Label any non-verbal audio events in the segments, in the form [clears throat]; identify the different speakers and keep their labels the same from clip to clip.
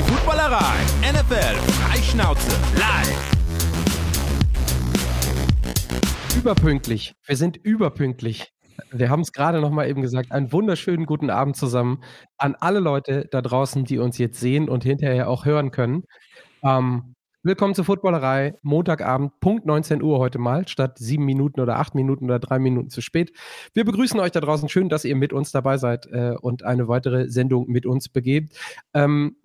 Speaker 1: Die Footballerei. NFL. Freischnauze. Live.
Speaker 2: Überpünktlich. Wir sind überpünktlich. Wir haben es gerade noch mal eben gesagt. Einen wunderschönen guten Abend zusammen an alle Leute da draußen, die uns jetzt sehen und hinterher auch hören können. Ähm, willkommen zur Footballerei. Montagabend, Punkt 19 Uhr heute mal, statt sieben Minuten oder acht Minuten oder drei Minuten zu spät. Wir begrüßen euch da draußen. Schön, dass ihr mit uns dabei seid äh, und eine weitere Sendung mit uns begebt. Ähm,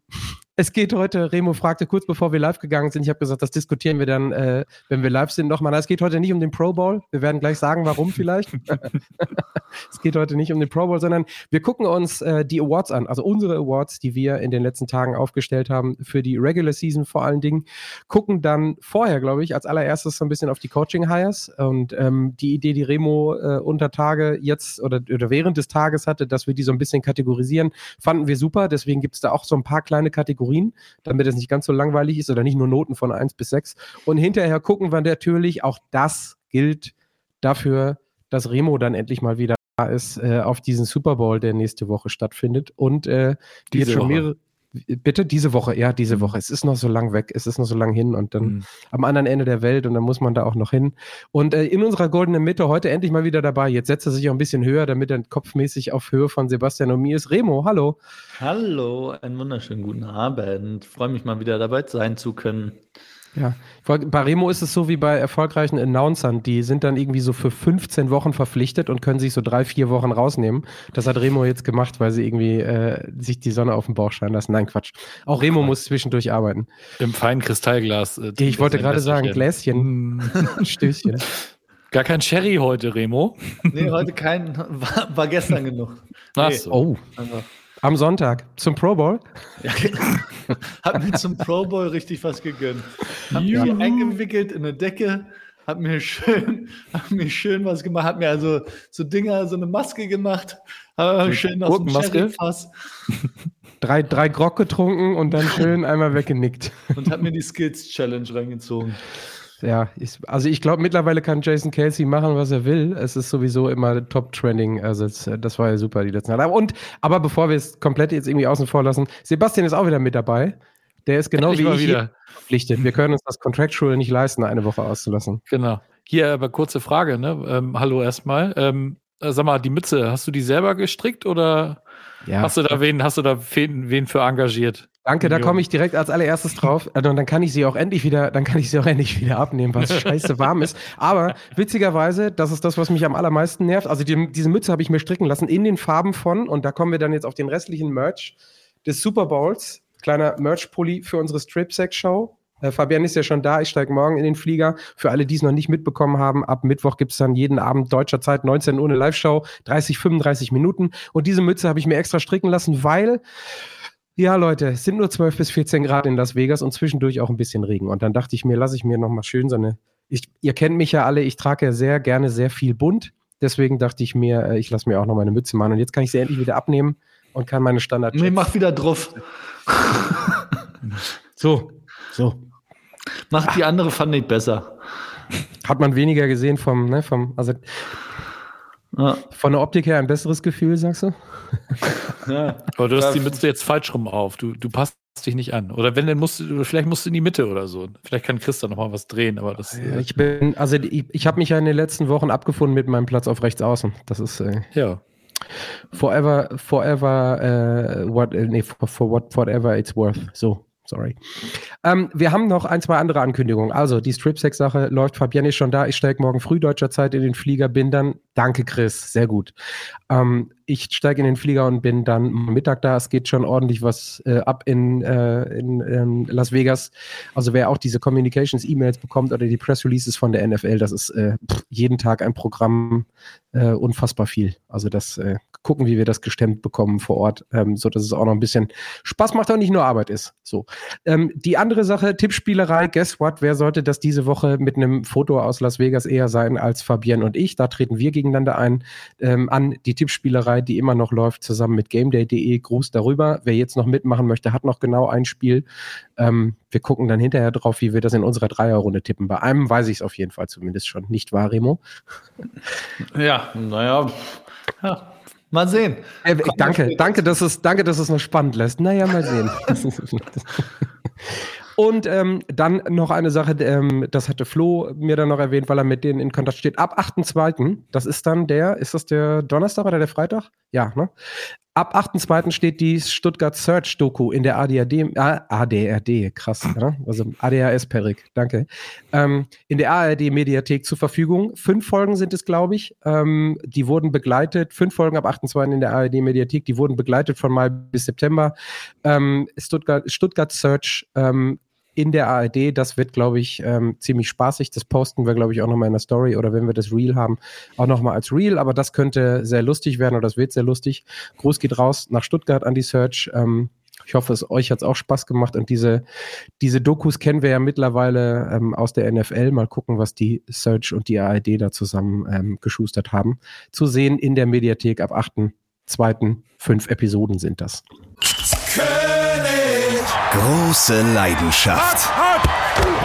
Speaker 2: es geht heute, Remo fragte kurz bevor wir live gegangen sind, ich habe gesagt, das diskutieren wir dann, äh, wenn wir live sind, nochmal. Es geht heute nicht um den Pro Bowl. Wir werden gleich sagen, warum [laughs] vielleicht. [laughs] es geht heute nicht um den Pro Bowl, sondern wir gucken uns äh, die Awards an, also unsere Awards, die wir in den letzten Tagen aufgestellt haben, für die Regular Season vor allen Dingen. Gucken dann vorher, glaube ich, als allererstes so ein bisschen auf die Coaching Hires und ähm, die Idee, die Remo äh, unter Tage jetzt oder, oder während des Tages hatte, dass wir die so ein bisschen kategorisieren, fanden wir super. Deswegen gibt es da auch so ein paar kleine Kategorien Kategorien, damit es nicht ganz so langweilig ist oder nicht nur Noten von 1 bis 6. Und hinterher gucken wir natürlich, auch das gilt dafür, dass Remo dann endlich mal wieder da ist äh, auf diesen Super Bowl, der nächste Woche stattfindet. Und äh, die jetzt schon mehrere, Bitte diese Woche, ja, diese mhm. Woche. Es ist noch so lang weg, es ist noch so lang hin und dann mhm. am anderen Ende der Welt und dann muss man da auch noch hin. Und äh, in unserer goldenen Mitte heute endlich mal wieder dabei. Jetzt setzt er sich auch ein bisschen höher, damit er kopfmäßig auf Höhe von Sebastian und mir ist. Remo, hallo.
Speaker 3: Hallo, einen wunderschönen guten Abend. Freue mich mal wieder dabei sein zu können.
Speaker 2: Ja, bei Remo ist es so wie bei erfolgreichen Announcern, die sind dann irgendwie so für 15 Wochen verpflichtet und können sich so drei, vier Wochen rausnehmen. Das hat Remo jetzt gemacht, weil sie irgendwie äh, sich die Sonne auf den Bauch scheinen lassen. Nein, Quatsch. Auch Remo muss zwischendurch arbeiten.
Speaker 4: Im feinen Kristallglas.
Speaker 2: Äh, ich wollte gerade sagen, Gläschen, [laughs] Stößchen.
Speaker 4: Gar kein Sherry heute, Remo?
Speaker 3: Nee, heute kein, war, war gestern genug.
Speaker 2: Ach so. Oh. Also. Am Sonntag zum Pro Bowl? Ja,
Speaker 3: hab mir zum Pro Bowl richtig was gegönnt. Hab mich eingewickelt in eine Decke, hab mir schön, hab mir schön was gemacht, hab mir also so Dinger, so eine Maske gemacht, hab schön aus dem Sherryfass.
Speaker 2: Drei, drei Grog getrunken und dann [laughs] schön einmal weggenickt.
Speaker 3: Und hab mir die Skills Challenge reingezogen
Speaker 2: ja, ich, also ich glaube, mittlerweile kann Jason Kelsey machen, was er will. Es ist sowieso immer Top-Trending. Also es, das war ja super die letzten Jahre. Und, aber bevor wir es komplett jetzt irgendwie außen vor lassen, Sebastian ist auch wieder mit dabei. Der ist genau Endlich wie ich wieder. verpflichtet. Wir können uns das Contractual nicht leisten, eine Woche auszulassen.
Speaker 4: Genau. Hier aber kurze Frage, ne? Ähm, hallo erstmal. Ähm, sag mal, die Mütze, hast du die selber gestrickt oder ja. hast du da wen, hast du da wen, wen für engagiert?
Speaker 2: Danke, da komme ich direkt als allererstes drauf. [laughs] Also, und dann kann ich sie auch endlich wieder, dann kann ich sie auch [laughs] endlich wieder abnehmen, weil es [laughs] scheiße warm ist. Aber witzigerweise, das ist das, was mich am allermeisten nervt. Also die, diese Mütze habe ich mir stricken lassen in den Farben von, und da kommen wir dann jetzt auf den restlichen Merch des Super Bowls. Kleiner Merch-Pulli für unsere Strip-Sack-Show. Äh, Fabian ist ja schon da, ich steige morgen in den Flieger. Für alle, die es noch nicht mitbekommen haben, ab Mittwoch gibt es dann jeden Abend deutscher Zeit 19 Uhr eine Live-Show, 30, 35 Minuten. Und diese Mütze habe ich mir extra stricken lassen, weil ja, Leute, es sind nur 12 bis 14 Grad in Las Vegas und zwischendurch auch ein bisschen Regen. Und dann dachte ich mir, lasse ich mir nochmal schön so eine. Ich, ihr kennt mich ja alle, ich trage ja sehr gerne sehr viel bunt. Deswegen dachte ich mir, äh, ich lasse mir auch noch meine Mütze machen. Und jetzt kann ich sie endlich wieder abnehmen und kann meine Standard.
Speaker 3: Nee, mach wieder drauf. [laughs]
Speaker 2: so, so.
Speaker 3: Mach die andere fand ich besser.
Speaker 2: Hat man weniger gesehen vom, ne, vom, also ja. von der Optik her ein besseres Gefühl, sagst du? [laughs]
Speaker 4: Ja. Aber du hast die Mütze jetzt falsch rum auf. Du, du passt dich nicht an. Oder wenn, dann musst du, vielleicht musst du in die Mitte oder so. Vielleicht kann Christa noch mal was drehen, aber das.
Speaker 2: Ja, ich bin, also ich, ich habe mich ja in den letzten Wochen abgefunden mit meinem Platz auf rechts außen. Das ist. Äh,
Speaker 4: ja.
Speaker 2: Forever, forever, uh, what, äh, nee, for, for what, whatever it's worth. So. Sorry. Ähm, wir haben noch ein, zwei andere Ankündigungen. Also, die Strip-Sex-Sache läuft. Fabienne ist schon da. Ich steige morgen früh deutscher Zeit in den Flieger, bin dann. Danke, Chris. Sehr gut. Ähm, ich steige in den Flieger und bin dann Mittag da. Es geht schon ordentlich was äh, ab in, äh, in ähm, Las Vegas. Also, wer auch diese Communications-E-Mails bekommt oder die Press-Releases von der NFL, das ist äh, jeden Tag ein Programm. Äh, unfassbar viel. Also, das äh, gucken, wie wir das gestemmt bekommen vor Ort, ähm, so dass es auch noch ein bisschen Spaß macht und nicht nur Arbeit ist. So. Ähm, die andere Sache, Tippspielerei, guess what? Wer sollte das diese Woche mit einem Foto aus Las Vegas eher sein als Fabienne und ich? Da treten wir gegeneinander ein ähm, an die Tippspielerei, die immer noch läuft, zusammen mit GameDay.de. Gruß darüber. Wer jetzt noch mitmachen möchte, hat noch genau ein Spiel. Ähm, wir gucken dann hinterher drauf, wie wir das in unserer Dreierrunde tippen. Bei einem weiß ich es auf jeden Fall zumindest schon. Nicht wahr, Remo?
Speaker 3: Ja, naja. Ja Mal sehen.
Speaker 2: Äh, danke, danke, dass es, danke, dass es noch spannend lässt. Naja, mal sehen. [laughs] Und ähm, dann noch eine Sache, ähm, das hatte Flo mir dann noch erwähnt, weil er mit denen in Kontakt steht. Ab 8.2., das ist dann der, ist das der Donnerstag oder der Freitag? Ja, ne? Ab 8.2. steht die Stuttgart Search Doku in der ADRD, äh, ADRD, krass, [clears throat] ne? also ADHS Perik, danke, ähm, in der ARD Mediathek zur Verfügung. Fünf Folgen sind es, glaube ich. Ähm, die wurden begleitet, fünf Folgen ab 8.2. in der ARD Mediathek, die wurden begleitet von Mai bis September. Ähm, Stuttgart, Stuttgart Search ähm, in der ARD. Das wird, glaube ich, ähm, ziemlich spaßig. Das posten wir, glaube ich, auch nochmal in der Story oder wenn wir das Reel haben, auch nochmal als Reel. Aber das könnte sehr lustig werden oder das wird sehr lustig. Gruß geht raus nach Stuttgart an die Search. Ähm, ich hoffe, es euch hat es auch Spaß gemacht und diese, diese Dokus kennen wir ja mittlerweile ähm, aus der NFL. Mal gucken, was die Search und die ARD da zusammen ähm, geschustert haben. Zu sehen in der Mediathek ab 8.2. Fünf Episoden sind das.
Speaker 5: Große Leidenschaft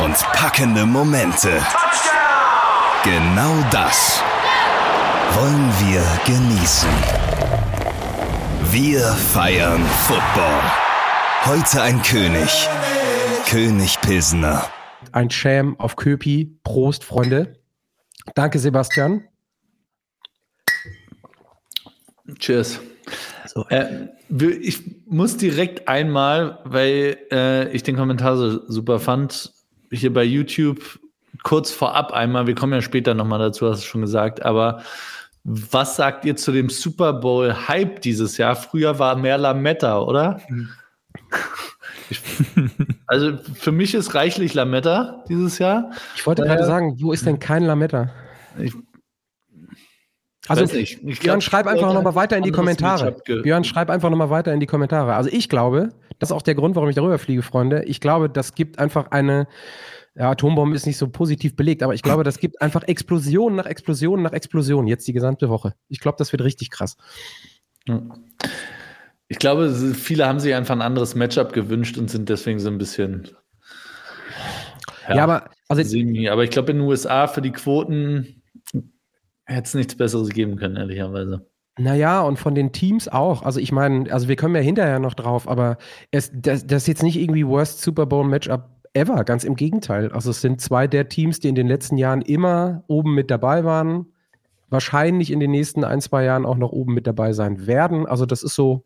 Speaker 5: und packende Momente. Genau das wollen wir genießen. Wir feiern Football. Heute ein König. König Pilsener.
Speaker 2: Ein Scham auf Köpi. Prost, Freunde. Danke, Sebastian.
Speaker 3: Cheers. So. Äh, ich muss direkt einmal, weil äh, ich den Kommentar so super fand, hier bei YouTube kurz vorab einmal, wir kommen ja später nochmal dazu, hast du schon gesagt, aber was sagt ihr zu dem Super Bowl Hype dieses Jahr? Früher war mehr Lametta, oder? Ich, also für mich ist reichlich Lametta dieses Jahr.
Speaker 2: Ich wollte äh, gerade sagen, wo ist denn kein Lametta? Ich, also, ich Björn, glaub, schreib einfach nochmal weiter in die Kommentare. Björn, schreib einfach nochmal weiter in die Kommentare. Also, ich glaube, das ist auch der Grund, warum ich darüber fliege, Freunde. Ich glaube, das gibt einfach eine, ja, Atombombe ist nicht so positiv belegt, aber ich glaube, das gibt einfach Explosion nach Explosion nach Explosion jetzt die gesamte Woche. Ich glaube, das wird richtig krass.
Speaker 3: Ich glaube, viele haben sich einfach ein anderes Matchup gewünscht und sind deswegen so ein bisschen.
Speaker 2: Ja, ja aber, also,
Speaker 3: aber ich glaube, in den USA für die Quoten Hätte es nichts Besseres geben können, ehrlicherweise.
Speaker 2: Naja, und von den Teams auch. Also ich meine, also wir kommen ja hinterher noch drauf, aber es, das, das ist jetzt nicht irgendwie Worst Super Bowl Matchup ever, ganz im Gegenteil. Also es sind zwei der Teams, die in den letzten Jahren immer oben mit dabei waren, wahrscheinlich in den nächsten ein, zwei Jahren auch noch oben mit dabei sein werden. Also das ist so,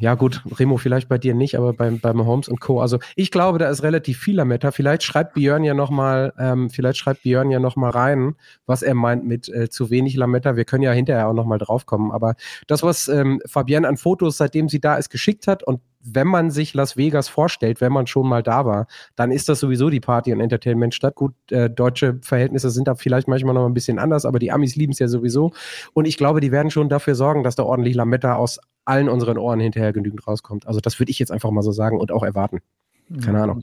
Speaker 2: ja, gut, Remo, vielleicht bei dir nicht, aber beim, beim Holmes und Co. Also ich glaube, da ist relativ viel Lametta. Vielleicht schreibt Björn ja nochmal, ähm, vielleicht schreibt Björn ja nochmal rein, was er meint mit äh, zu wenig Lametta. Wir können ja hinterher auch nochmal draufkommen. Aber das, was ähm, Fabienne an Fotos, seitdem sie da ist, geschickt hat und wenn man sich Las Vegas vorstellt, wenn man schon mal da war, dann ist das sowieso die Party- und Entertainment-Stadt. Gut, äh, deutsche Verhältnisse sind da vielleicht manchmal noch ein bisschen anders, aber die Amis lieben es ja sowieso. Und ich glaube, die werden schon dafür sorgen, dass da ordentlich Lametta aus allen unseren Ohren hinterher genügend rauskommt. Also das würde ich jetzt einfach mal so sagen und auch erwarten. Keine Ahnung.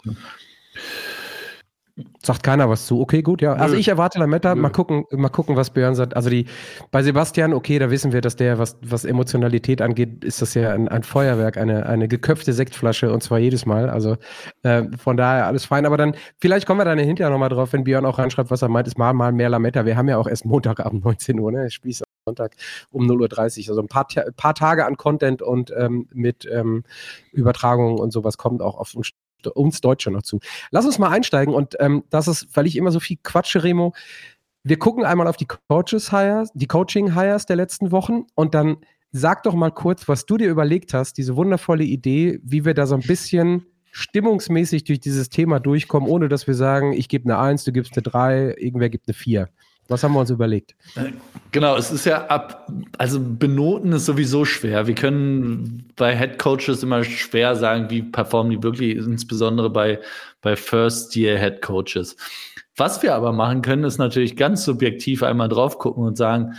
Speaker 2: Sagt keiner was zu. Okay, gut, ja. Also ich erwarte Lametta. Mal gucken, mal gucken, was Björn sagt. Also die bei Sebastian, okay, da wissen wir, dass der, was, was Emotionalität angeht, ist das ja ein, ein Feuerwerk, eine, eine geköpfte Sektflasche und zwar jedes Mal. Also äh, von daher alles fein. Aber dann, vielleicht kommen wir dann hinterher nochmal drauf, wenn Björn auch reinschreibt, was er meint, ist mal, mal mehr Lametta. Wir haben ja auch erst Montagabend 19 Uhr, ne? Spieß Sonntag um 0.30 Uhr. Also ein paar, paar Tage an Content und ähm, mit ähm, Übertragungen und sowas kommt auch auf uns uns Deutsche noch zu. Lass uns mal einsteigen und ähm, das ist, weil ich immer so viel quatsche, Remo. Wir gucken einmal auf die Coaches Hires, die Coaching Hires der letzten Wochen und dann sag doch mal kurz, was du dir überlegt hast, diese wundervolle Idee, wie wir da so ein bisschen stimmungsmäßig durch dieses Thema durchkommen, ohne dass wir sagen, ich gebe eine 1, du gibst eine 3, irgendwer gibt eine 4. Was haben wir uns überlegt?
Speaker 3: Genau, es ist ja ab, also benoten ist sowieso schwer. Wir können bei Head Coaches immer schwer sagen, wie performen die wirklich, insbesondere bei, bei First-Year Head Coaches. Was wir aber machen können, ist natürlich ganz subjektiv einmal drauf gucken und sagen,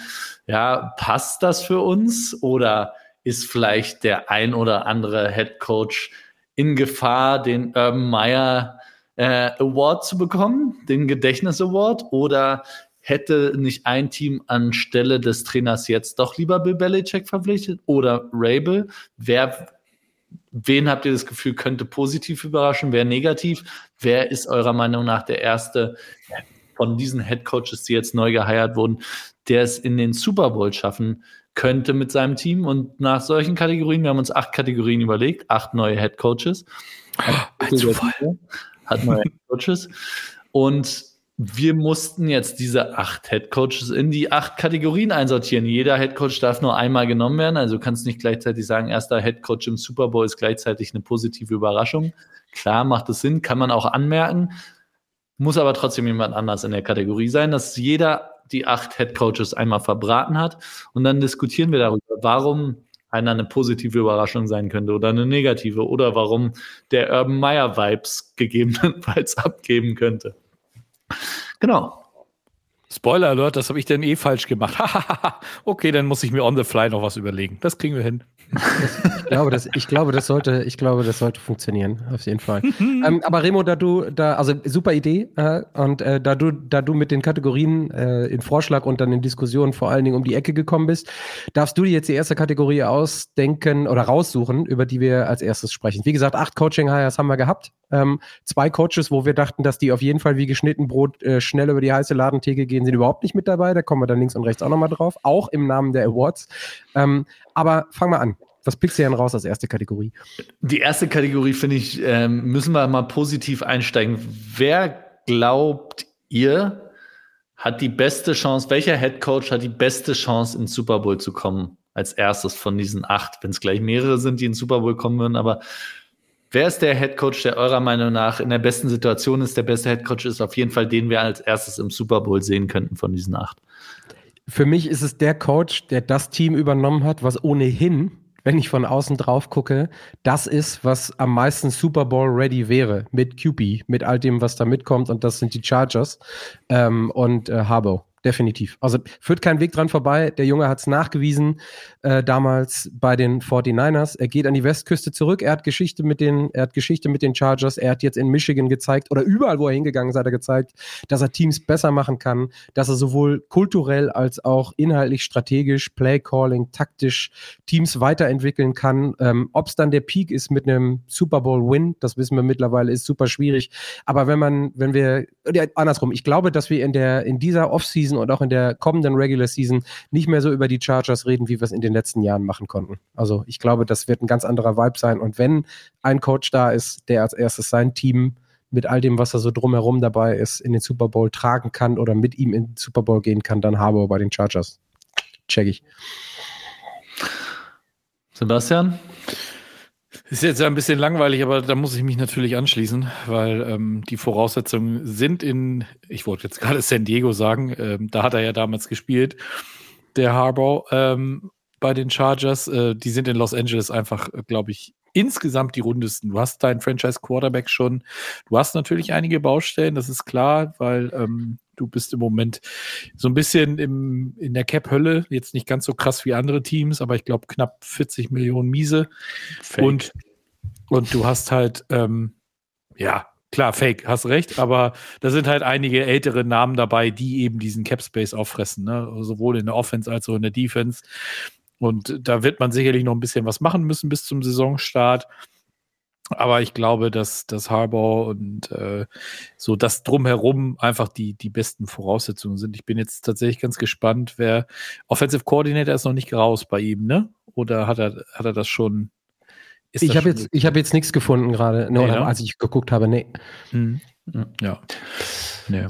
Speaker 3: ja, passt das für uns oder ist vielleicht der ein oder andere Head Coach in Gefahr, den Urban Meyer äh, Award zu bekommen, den Gedächtnis Award, oder hätte nicht ein Team anstelle des Trainers jetzt doch lieber Bill Belichick verpflichtet oder Rabel? Wer, wen habt ihr das Gefühl, könnte positiv überraschen? Wer negativ? Wer ist eurer Meinung nach der erste von diesen Head Coaches, die jetzt neu geheiert wurden, der es in den Super Bowl schaffen könnte mit seinem Team. Und nach solchen Kategorien, wir haben uns acht Kategorien überlegt, acht neue Head Coaches. Hat neue Head Coaches. Und wir mussten jetzt diese acht Head Coaches in die acht Kategorien einsortieren. Jeder Head Coach darf nur einmal genommen werden. Also du kannst nicht gleichzeitig sagen, erster Head Coach im Super Bowl ist gleichzeitig eine positive Überraschung. Klar macht es Sinn, kann man auch anmerken. Muss aber trotzdem jemand anders in der Kategorie sein, dass jeder die acht Head Coaches einmal verbraten hat. Und dann diskutieren wir darüber, warum einer eine positive Überraschung sein könnte oder eine negative oder warum der Urban Meyer Vibes gegebenenfalls [laughs] abgeben könnte. Genau.
Speaker 4: Spoiler Alert, das habe ich denn eh falsch gemacht. [laughs] okay, dann muss ich mir on the fly noch was überlegen. Das kriegen wir hin.
Speaker 2: ich, glaube, das, ich, glaube, das sollte, ich glaube, das sollte funktionieren, auf jeden Fall. ähm, aber Remo, da du, da, also super Idee, äh, und äh, da du, da du mit den Kategorien äh, in Vorschlag und dann in Diskussionen vor allen Dingen um die Ecke gekommen bist, darfst du dir jetzt die erste Kategorie ausdenken oder raussuchen, über die wir als erstes sprechen. Wie gesagt, acht Coaching-Hires haben wir gehabt. Ähm, zwei Coaches, wo wir dachten, dass die auf jeden Fall wie geschnitten Brot äh, schnell über die heiße Ladentheke gehen, sind überhaupt nicht mit dabei. Da kommen wir dann links und rechts auch nochmal drauf, auch im Namen der Awards. Ähm, aber fang mal an. Was pickst du denn raus als erste Kategorie?
Speaker 3: Die erste Kategorie, finde ich, ähm, müssen wir mal positiv einsteigen. Wer glaubt ihr, hat die beste Chance, welcher Head Coach hat die beste Chance, ins Super Bowl zu kommen? Als erstes von diesen acht, wenn es gleich mehrere sind, die ins Super Bowl kommen würden, aber Wer ist der Head Coach, der eurer Meinung nach in der besten Situation ist? Der beste Head Coach ist auf jeden Fall den wir als erstes im Super Bowl sehen könnten von diesen acht.
Speaker 2: Für mich ist es der Coach, der das Team übernommen hat, was ohnehin, wenn ich von außen drauf gucke, das ist, was am meisten Super Bowl ready wäre mit QB, mit all dem, was da mitkommt. Und das sind die Chargers ähm, und äh, Harbaugh definitiv. Also führt kein Weg dran vorbei. Der Junge hat es nachgewiesen, äh, damals bei den 49ers. Er geht an die Westküste zurück. Er hat Geschichte mit den, er hat Geschichte mit den Chargers. Er hat jetzt in Michigan gezeigt oder überall, wo er hingegangen ist, hat er gezeigt, dass er Teams besser machen kann, dass er sowohl kulturell als auch inhaltlich, strategisch, Playcalling, taktisch Teams weiterentwickeln kann. Ähm, Ob es dann der Peak ist mit einem Super Bowl Win, das wissen wir mittlerweile, ist super schwierig. Aber wenn man, wenn wir, ja, andersrum, ich glaube, dass wir in der, in dieser Offseason und auch in der kommenden Regular Season nicht mehr so über die Chargers reden, wie wir es in den letzten Jahren machen konnten. Also ich glaube, das wird ein ganz anderer Vibe sein. Und wenn ein Coach da ist, der als erstes sein Team mit all dem, was er so drumherum dabei ist, in den Super Bowl tragen kann oder mit ihm in den Super Bowl gehen kann, dann Harbour bei den Chargers. Check ich.
Speaker 3: Sebastian?
Speaker 4: Ist jetzt ja ein bisschen langweilig, aber da muss ich mich natürlich anschließen, weil ähm, die Voraussetzungen sind in, ich wollte jetzt gerade San Diego sagen, ähm, da hat er ja damals gespielt, der Harbour ähm, bei den Chargers. Äh, die sind in Los Angeles einfach, äh, glaube ich, insgesamt die rundesten. Du hast deinen Franchise-Quarterback schon. Du hast natürlich einige Baustellen, das ist klar, weil ähm, du bist im Moment so ein bisschen im, in der Cap-Hölle. Jetzt nicht ganz so krass wie andere Teams, aber ich glaube knapp 40 Millionen Miese. Fake. Und, und du hast halt, ähm, ja, klar, Fake, hast recht, aber da sind halt einige ältere Namen dabei, die eben diesen Cap-Space auffressen, ne? sowohl in der Offense als auch in der Defense. Und da wird man sicherlich noch ein bisschen was machen müssen bis zum Saisonstart. Aber ich glaube, dass das Harbour und äh, so das drumherum einfach die, die besten Voraussetzungen sind. Ich bin jetzt tatsächlich ganz gespannt, wer Offensive Coordinator ist noch nicht raus bei ihm, ne? Oder hat er, hat er das schon?
Speaker 2: ich habe jetzt, ich hab jetzt nichts gefunden gerade, nee, ne? als ich geguckt habe, nee.
Speaker 3: Hm. Ja. Nee.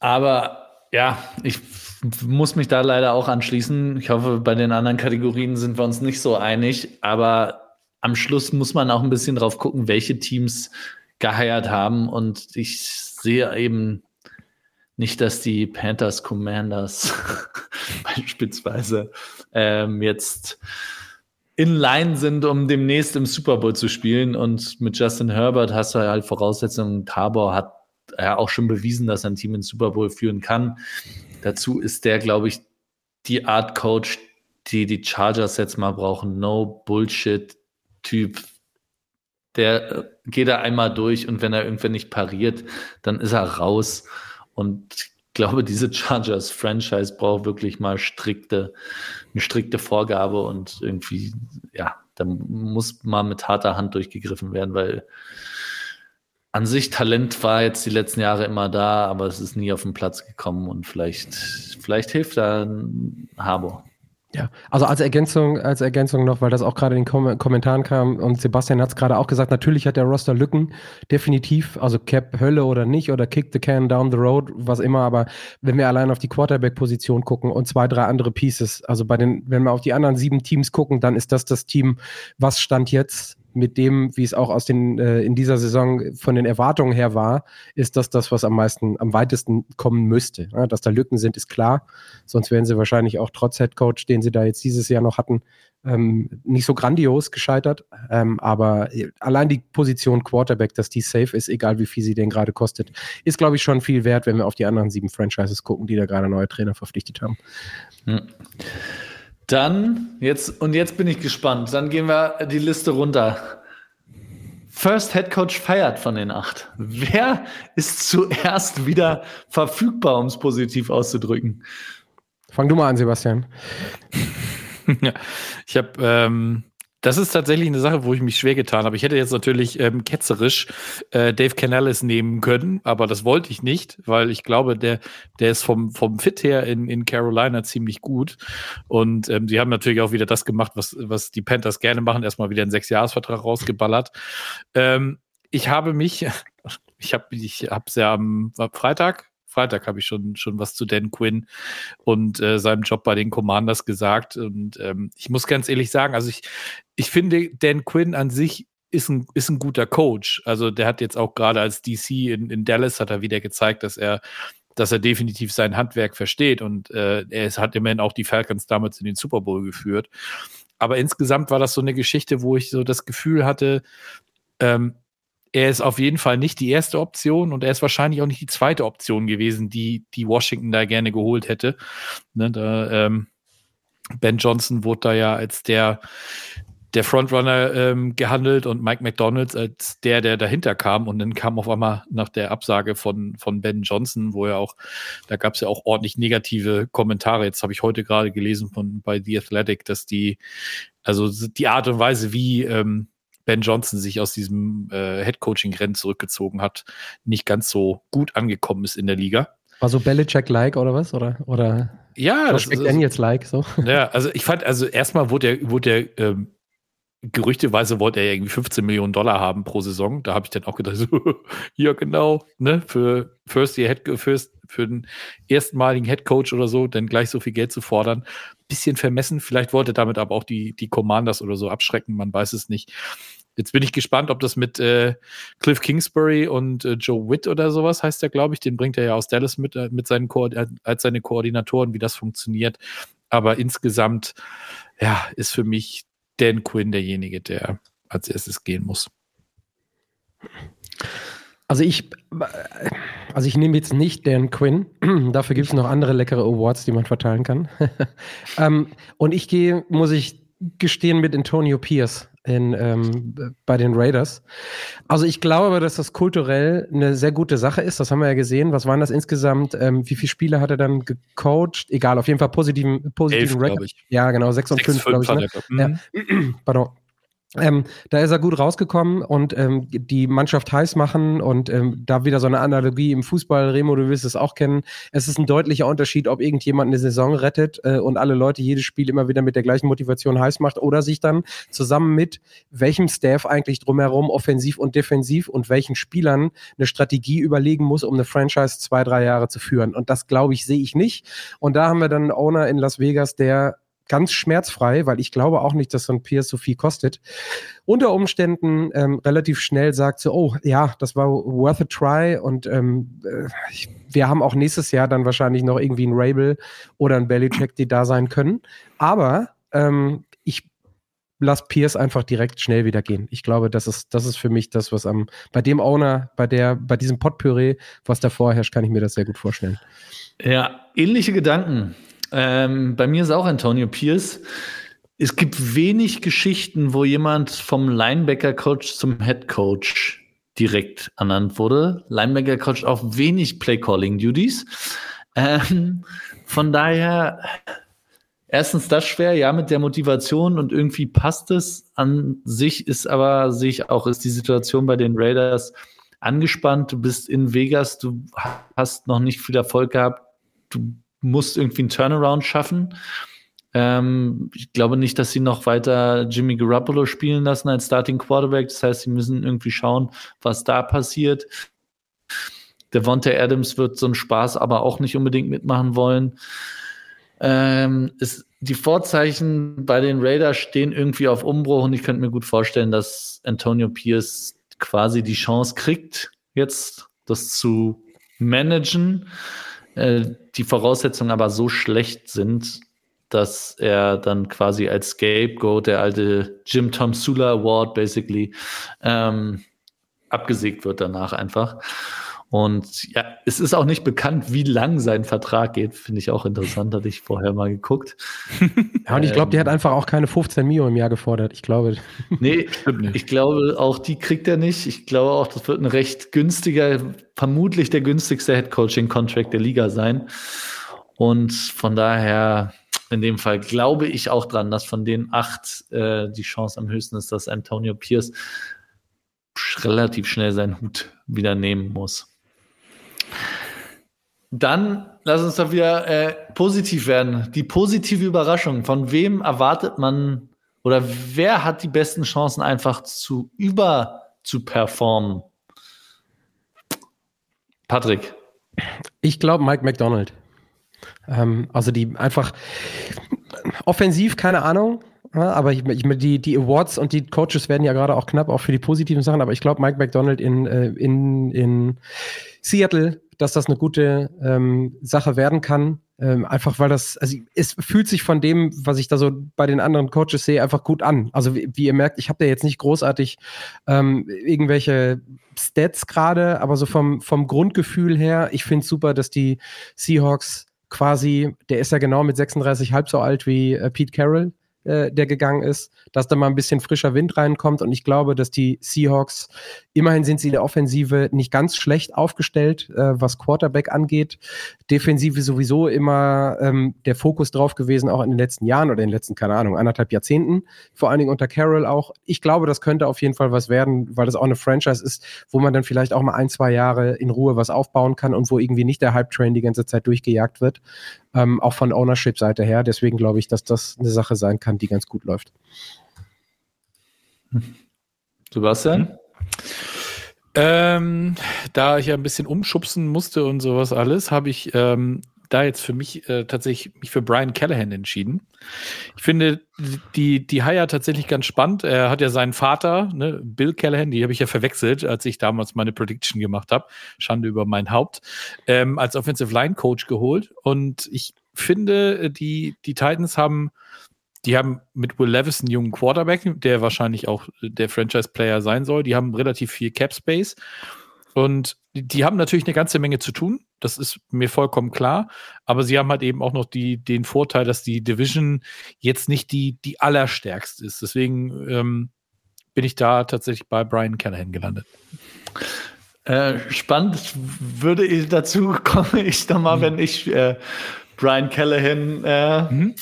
Speaker 3: Aber ja, ich muss mich da leider auch anschließen. Ich hoffe, bei den anderen Kategorien sind wir uns nicht so einig, aber am Schluss muss man auch ein bisschen drauf gucken, welche Teams geheiert haben. Und ich sehe eben nicht, dass die Panthers Commanders [laughs] beispielsweise ähm, jetzt in Line sind, um demnächst im Super Bowl zu spielen. Und mit Justin Herbert hast du halt Voraussetzungen. Tabor hat ja auch schon bewiesen, dass ein Team in Super Bowl führen kann. Dazu ist der, glaube ich, die Art Coach, die die Chargers jetzt mal brauchen. No Bullshit, Typ, der äh, geht da einmal durch und wenn er irgendwann nicht pariert, dann ist er raus. Und ich glaube, diese Chargers Franchise braucht wirklich mal strikte, eine strikte Vorgabe und irgendwie, ja, da muss mal mit harter Hand durchgegriffen werden, weil an sich Talent war jetzt die letzten Jahre immer da, aber es ist nie auf den Platz gekommen und vielleicht, vielleicht hilft da ein Harbour.
Speaker 2: Ja, also als Ergänzung, als Ergänzung noch, weil das auch gerade in den Kom Kommentaren kam und Sebastian hat es gerade auch gesagt, natürlich hat der Roster Lücken, definitiv, also Cap Hölle oder nicht oder Kick the Can down the road, was immer, aber wenn wir allein auf die Quarterback-Position gucken und zwei, drei andere Pieces, also bei den, wenn wir auf die anderen sieben Teams gucken, dann ist das das Team, was stand jetzt mit dem, wie es auch aus den äh, in dieser Saison von den Erwartungen her war, ist das das, was am meisten, am weitesten kommen müsste. Ja, dass da Lücken sind, ist klar. Sonst wären sie wahrscheinlich auch trotz Head Coach, den sie da jetzt dieses Jahr noch hatten, ähm, nicht so grandios gescheitert. Ähm, aber allein die Position Quarterback, dass die safe ist, egal wie viel sie denn gerade kostet, ist, glaube ich, schon viel wert, wenn wir auf die anderen sieben Franchises gucken, die da gerade neue Trainer verpflichtet haben.
Speaker 3: Hm. Dann, jetzt, und jetzt bin ich gespannt. Dann gehen wir die Liste runter. First Head Coach feiert von den acht. Wer ist zuerst wieder verfügbar, um es positiv auszudrücken?
Speaker 2: Fang du mal an, Sebastian. [laughs]
Speaker 4: ja, ich habe ähm, das ist tatsächlich eine Sache, wo ich mich schwer getan habe. Ich hätte jetzt natürlich ähm, ketzerisch äh, Dave Canales nehmen können, aber das wollte ich nicht, weil ich glaube, der, der ist vom, vom Fit her in, in Carolina ziemlich gut. Und ähm, sie haben natürlich auch wieder das gemacht, was, was die Panthers gerne machen, erstmal wieder einen Sechsjahresvertrag rausgeballert. Ähm, ich habe mich, [laughs] ich habe ich es ja am Freitag, Freitag habe ich schon, schon was zu Dan Quinn und äh, seinem Job bei den Commanders gesagt. Und ähm, ich muss ganz ehrlich sagen, also ich, ich finde, Dan Quinn an sich ist ein, ist ein guter Coach. Also der hat jetzt auch gerade als DC in, in Dallas hat er wieder gezeigt, dass er dass er definitiv sein Handwerk versteht und äh, er hat immerhin auch die Falcons damals in den Super Bowl geführt. Aber insgesamt war das so eine Geschichte, wo ich so das Gefühl hatte, ähm, er ist auf jeden Fall nicht die erste Option und er ist wahrscheinlich auch nicht die zweite Option gewesen, die, die Washington da gerne geholt hätte. Ne, da, ähm, ben Johnson wurde da ja als der, der Frontrunner ähm, gehandelt und Mike McDonalds als der, der dahinter kam. Und dann kam auf einmal nach der Absage von, von Ben Johnson, wo er auch, da gab es ja auch ordentlich negative Kommentare. Jetzt habe ich heute gerade gelesen von bei The Athletic, dass die, also die Art und Weise, wie ähm, Ben Johnson sich aus diesem äh, Head-Coaching-Rennen zurückgezogen hat, nicht ganz so gut angekommen ist in der Liga.
Speaker 2: War so Belichick-like oder was? Oder, oder
Speaker 4: ja, das
Speaker 2: ist Daniels-like so.
Speaker 4: Ja, also ich fand, also erstmal wurde er, wurde er ähm, gerüchteweise wollte er irgendwie 15 Millionen Dollar haben pro Saison. Da habe ich dann auch gedacht, [laughs] so, ja genau, ne, für First Year Head, First, für den erstmaligen Head Coach oder so, dann gleich so viel Geld zu fordern. Bisschen vermessen. Vielleicht wollte er damit aber auch die, die Commanders oder so abschrecken. Man weiß es nicht. Jetzt bin ich gespannt, ob das mit äh, Cliff Kingsbury und äh, Joe Witt oder sowas heißt der, glaube ich. Den bringt er ja aus Dallas mit, äh, mit seinen Ko als seine Koordinatoren, wie das funktioniert. Aber insgesamt, ja, ist für mich Dan Quinn derjenige, der als erstes gehen muss.
Speaker 2: Also ich, also ich nehme jetzt nicht Dan Quinn. [clears throat] Dafür gibt es noch andere leckere Awards, die man verteilen kann. [laughs] ähm, und ich gehe, muss ich gestehen, mit Antonio Pierce in, ähm, bei den Raiders. Also ich glaube, dass das kulturell eine sehr gute Sache ist. Das haben wir ja gesehen. Was waren das insgesamt? Ähm, wie viele Spiele hat er dann gecoacht? Egal, auf jeden Fall positiven, positiven
Speaker 4: Elf, Ich.
Speaker 2: Ja, genau, 6 und 5, glaube ich. Ne? Ja. Mhm. [clears throat] Pardon. Ähm, da ist er gut rausgekommen und ähm, die Mannschaft heiß machen und ähm, da wieder so eine Analogie im Fußball, Remo, du wirst es auch kennen. Es ist ein deutlicher Unterschied, ob irgendjemand eine Saison rettet äh, und alle Leute jedes Spiel immer wieder mit der gleichen Motivation heiß macht oder sich dann zusammen mit welchem Staff eigentlich drumherum offensiv und defensiv und welchen Spielern eine Strategie überlegen muss, um eine Franchise zwei, drei Jahre zu führen. Und das glaube ich, sehe ich nicht. Und da haben wir dann einen Owner in Las Vegas, der ganz schmerzfrei, weil ich glaube auch nicht, dass so ein Pierce so viel kostet, unter Umständen ähm, relativ schnell sagt so, oh ja, das war worth a try und ähm, äh, wir haben auch nächstes Jahr dann wahrscheinlich noch irgendwie ein Rabel oder ein Bellycheck, die da sein können. Aber ähm, ich lasse Pierce einfach direkt schnell wieder gehen. Ich glaube, das ist, das ist für mich das, was am, bei dem Owner, bei der, bei diesem Potpüree, was da vorherrscht, kann ich mir das sehr gut vorstellen.
Speaker 3: Ja, ähnliche Gedanken. Ähm, bei mir ist auch Antonio Pierce. Es gibt wenig Geschichten, wo jemand vom Linebacker-Coach zum Head-Coach direkt ernannt wurde. Linebacker-Coach auch wenig Play-Calling-Duties. Ähm, von daher, erstens das schwer, ja, mit der Motivation und irgendwie passt es. An sich ist aber, sich auch, ist die Situation bei den Raiders angespannt, du bist in Vegas, du hast noch nicht viel Erfolg gehabt, du musst irgendwie einen Turnaround schaffen. Ähm, ich glaube nicht, dass sie noch weiter Jimmy Garoppolo spielen lassen als Starting Quarterback. Das heißt, sie müssen irgendwie schauen, was da passiert. Devonta Adams wird so einen Spaß aber auch nicht unbedingt mitmachen wollen. Ähm, es, die Vorzeichen bei den Raiders stehen irgendwie auf Umbruch und ich könnte mir gut vorstellen, dass Antonio Pierce quasi die Chance kriegt, jetzt das zu managen. Äh, die Voraussetzungen aber so schlecht sind, dass er dann quasi als Scapegoat, der alte Jim Tom Sula Award basically, ähm, abgesägt wird danach einfach. Und ja, es ist auch nicht bekannt, wie lang sein Vertrag geht. Finde ich auch interessant, hatte ich vorher mal geguckt. [laughs]
Speaker 2: ja, und ich glaube, ähm, die hat einfach auch keine 15 Mio im Jahr gefordert. Ich glaube. [laughs]
Speaker 3: Nee, ich glaube, auch die kriegt er nicht. Ich glaube auch, das wird ein recht günstiger, vermutlich der günstigste Head-Coaching-Contract der Liga sein. Und von daher, in dem Fall glaube ich auch dran, dass von den acht äh, die Chance am höchsten ist, dass Antonio Pierce relativ schnell seinen Hut wieder nehmen muss. Dann lass uns doch wieder äh, positiv werden. Die positive Überraschung. Von wem erwartet man oder wer hat die besten Chancen einfach zu über zu performen? Patrick.
Speaker 2: Ich glaube Mike McDonald. Ähm, also die einfach offensiv, keine Ahnung. Ja, aber ich, ich, die, die Awards und die Coaches werden ja gerade auch knapp, auch für die positiven Sachen. Aber ich glaube, Mike McDonald in, äh, in, in Seattle dass das eine gute ähm, Sache werden kann. Ähm, einfach weil das, also es fühlt sich von dem, was ich da so bei den anderen Coaches sehe, einfach gut an. Also wie, wie ihr merkt, ich habe da jetzt nicht großartig ähm, irgendwelche Stats gerade, aber so vom, vom Grundgefühl her, ich finde es super, dass die Seahawks quasi, der ist ja genau mit 36 halb so alt wie äh, Pete Carroll, äh, der gegangen ist, dass da mal ein bisschen frischer Wind reinkommt. Und ich glaube, dass die Seahawks, immerhin sind sie in der Offensive nicht ganz schlecht aufgestellt, äh, was Quarterback angeht. Defensive sowieso immer ähm, der Fokus drauf gewesen, auch in den letzten Jahren oder in den letzten, keine Ahnung, anderthalb Jahrzehnten. Vor allen Dingen unter Carroll auch. Ich glaube, das könnte auf jeden Fall was werden, weil das auch eine Franchise ist, wo man dann vielleicht auch mal ein, zwei Jahre in Ruhe was aufbauen kann und wo irgendwie nicht der Hype-Train die ganze Zeit durchgejagt wird ähm, auch von Ownership-Seite her. Deswegen glaube ich, dass das eine Sache sein kann, die ganz gut läuft.
Speaker 3: Sebastian?
Speaker 4: Ähm, da ich ja ein bisschen umschubsen musste und sowas alles, habe ich ähm, da jetzt für mich äh, tatsächlich mich für Brian Callahan entschieden. Ich finde die, die Hire tatsächlich ganz spannend. Er hat ja seinen Vater, ne, Bill Callahan, die habe ich ja verwechselt, als ich damals meine Prediction gemacht habe. Schande über mein Haupt. Ähm, als Offensive Line Coach geholt. Und ich finde, die, die Titans haben die haben mit Will Levis einen jungen Quarterback, der wahrscheinlich auch der Franchise-Player sein soll. Die haben relativ viel Cap Space. Und die haben natürlich eine ganze Menge zu tun. Das ist mir vollkommen klar. Aber sie haben halt eben auch noch die, den Vorteil, dass die Division jetzt nicht die, die allerstärkste ist. Deswegen ähm, bin ich da tatsächlich bei Brian Callahan gelandet.
Speaker 3: Äh, spannend würde [laughs] ich dazu komme ich dann mal, mhm. wenn ich äh, Brian Callahan äh, mhm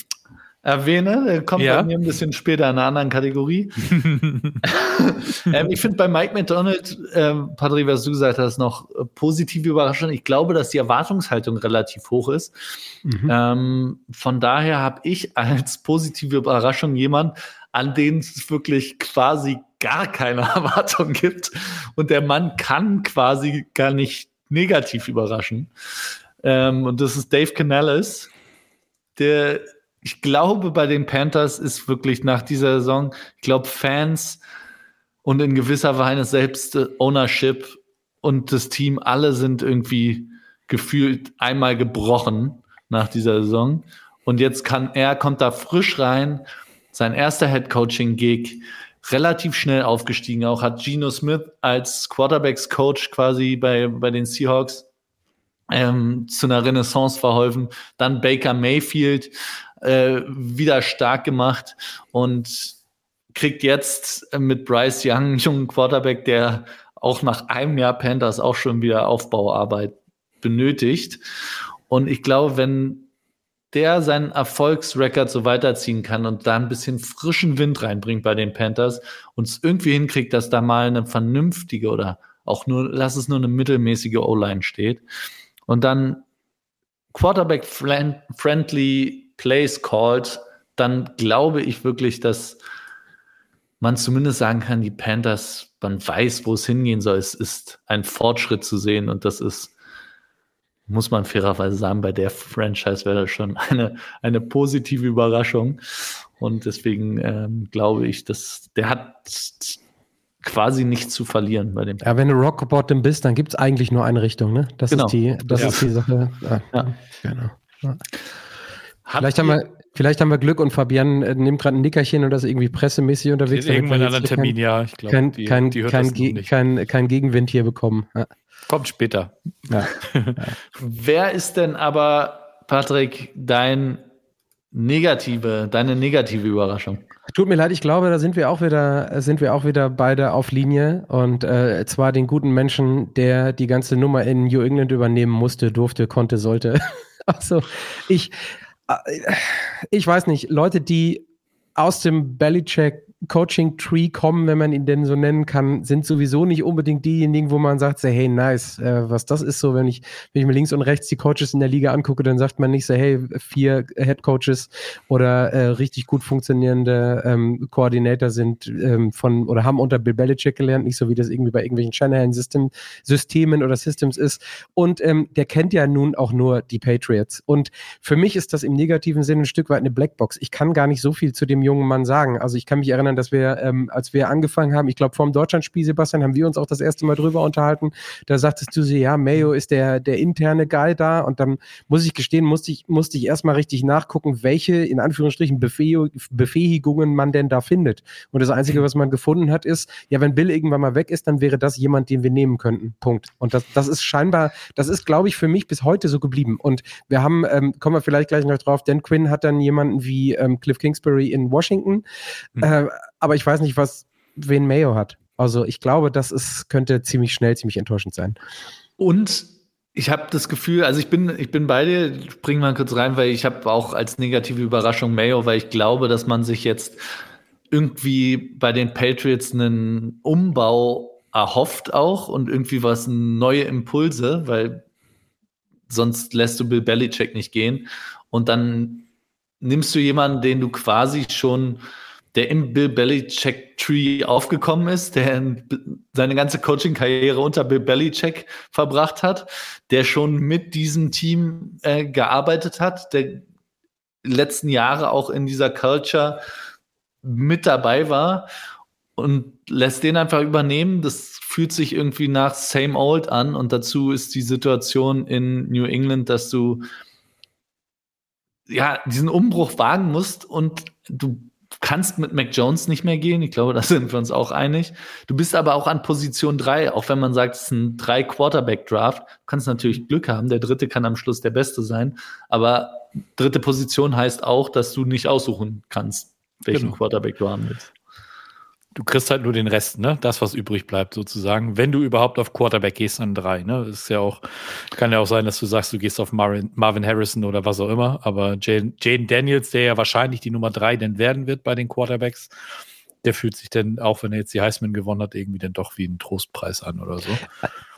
Speaker 3: erwähne. Der kommt ja. bei mir ein bisschen später in einer anderen Kategorie. [laughs] ähm, ich finde bei Mike McDonald, ähm, Patrick, was du gesagt hast, noch äh, positive Überraschung. Ich glaube, dass die Erwartungshaltung relativ hoch ist. Mhm. Ähm, von daher habe ich als positive Überraschung jemand, an den es wirklich quasi gar keine [laughs] Erwartung gibt. Und der Mann kann quasi gar nicht negativ überraschen. Ähm, und das ist Dave Canales, der ich glaube, bei den Panthers ist wirklich nach dieser Saison, ich glaube, Fans und in gewisser Weise selbst Ownership und das Team, alle sind irgendwie gefühlt einmal gebrochen nach dieser Saison. Und jetzt kann er, kommt da frisch rein, sein erster Head-Coaching-Gig, relativ schnell aufgestiegen. Auch hat Geno Smith als Quarterbacks-Coach quasi bei, bei den Seahawks ähm, zu einer Renaissance verholfen. Dann Baker Mayfield äh, wieder stark gemacht und kriegt jetzt mit Bryce Young einen jungen Quarterback, der auch nach einem Jahr Panthers auch schon wieder Aufbauarbeit benötigt. Und ich glaube, wenn der seinen Erfolgsrekord so weiterziehen kann und da ein bisschen frischen Wind reinbringt bei den Panthers und es irgendwie hinkriegt, dass da mal eine vernünftige oder auch nur, lass es nur eine mittelmäßige O-Line steht. Und dann Quarterback-friendly Plays called, dann glaube ich wirklich, dass man zumindest sagen kann, die Panthers, man weiß, wo es hingehen soll. Es ist ein Fortschritt zu sehen und das ist, muss man fairerweise sagen, bei der Franchise wäre das schon eine, eine positive Überraschung. Und deswegen ähm, glaube ich, dass der hat quasi nichts zu verlieren bei dem.
Speaker 2: Ja, wenn du Rock Bottom bist, dann gibt es eigentlich nur eine Richtung, ne? Das genau. ist die, das ja. ist die Sache. Ja, ja. Genau. Ja. Vielleicht haben wir, Vielleicht haben wir Glück und Fabian äh, nimmt gerade ein Nickerchen und das ist irgendwie pressemäßig unterwegs.
Speaker 4: Irgendwann einen anderen Termin, kein, ja. Ich glaube,
Speaker 2: kein, die, kein, die kein, Ge kein, kein, Gegenwind hier bekommen. Ja.
Speaker 4: Kommt später. [laughs] Ja.
Speaker 3: Wer ist denn aber, Patrick, dein negative, deine negative Überraschung?
Speaker 2: Tut mir leid, ich glaube, da sind wir auch wieder, sind wir auch wieder beide auf Linie und äh, zwar den guten Menschen, der die ganze Nummer in New England übernehmen musste, durfte, konnte, sollte. [laughs] also ich, ich weiß nicht, Leute, die aus dem Bellycheck Coaching Tree kommen, wenn man ihn denn so nennen kann, sind sowieso nicht unbedingt diejenigen, wo man sagt, so, hey, nice, äh, was das ist so, wenn ich, wenn ich mir links und rechts die Coaches in der Liga angucke, dann sagt man nicht so, hey, vier Head Coaches oder äh, richtig gut funktionierende ähm, Koordinator sind ähm, von oder haben unter Bill Belichick gelernt, nicht so wie das irgendwie bei irgendwelchen Shanahan-Systemen Systemen oder Systems ist. Und ähm, der kennt ja nun auch nur die Patriots. Und für mich ist das im negativen Sinne ein Stück weit eine Blackbox. Ich kann gar nicht so viel zu dem jungen Mann sagen. Also ich kann mich erinnern, dass wir, ähm, als wir angefangen haben, ich glaube, vor dem Deutschlandspiel, Sebastian, haben wir uns auch das erste Mal drüber unterhalten. Da sagtest du sie, ja, Mayo ist der, der interne Guy da. Und dann muss ich gestehen, musste ich, musste ich erstmal richtig nachgucken, welche, in Anführungsstrichen, Befähigungen man denn da findet. Und das Einzige, was man gefunden hat, ist, ja, wenn Bill irgendwann mal weg ist, dann wäre das jemand, den wir nehmen könnten. Punkt. Und das, das ist scheinbar, das ist, glaube ich, für mich bis heute so geblieben. Und wir haben, ähm, kommen wir vielleicht gleich noch drauf, Dan Quinn hat dann jemanden wie ähm, Cliff Kingsbury in Washington. Mhm. Äh, aber ich weiß nicht, was wen Mayo hat. Also ich glaube, das ist, könnte ziemlich schnell, ziemlich enttäuschend sein.
Speaker 3: Und ich habe das Gefühl, also ich bin, ich bin bei dir, spring mal kurz rein, weil ich habe auch als negative Überraschung Mayo, weil ich glaube, dass man sich jetzt irgendwie bei den Patriots einen Umbau erhofft auch und irgendwie was neue Impulse, weil sonst lässt du Bill Belichick nicht gehen und dann nimmst du jemanden, den du quasi schon der im Bill Belichick Tree aufgekommen ist, der seine ganze Coaching-Karriere unter Bill Belichick verbracht hat, der schon mit diesem Team äh, gearbeitet hat, der letzten Jahre auch in dieser Culture mit dabei war und lässt den einfach übernehmen. Das fühlt sich irgendwie nach Same Old an und dazu ist die Situation in New England, dass du ja diesen Umbruch wagen musst und du kannst mit Mac Jones nicht mehr gehen. Ich glaube, da sind wir uns auch einig. Du bist aber auch an Position drei, auch wenn man sagt, es ist ein drei Quarterback Draft. Du kannst natürlich Glück haben. Der dritte kann am Schluss der Beste sein. Aber dritte Position heißt auch, dass du nicht aussuchen kannst, welchen genau. Quarterback du haben willst.
Speaker 4: Du kriegst halt nur den Rest, ne? Das, was übrig bleibt, sozusagen. Wenn du überhaupt auf Quarterback gehst, dann drei, ne? Ist ja auch, kann ja auch sein, dass du sagst, du gehst auf Marvin, Marvin Harrison oder was auch immer. Aber Jaden, Jaden Daniels, der ja wahrscheinlich die Nummer drei denn werden wird bei den Quarterbacks, der fühlt sich denn, auch wenn er jetzt die Heisman gewonnen hat, irgendwie dann doch wie ein Trostpreis an oder so.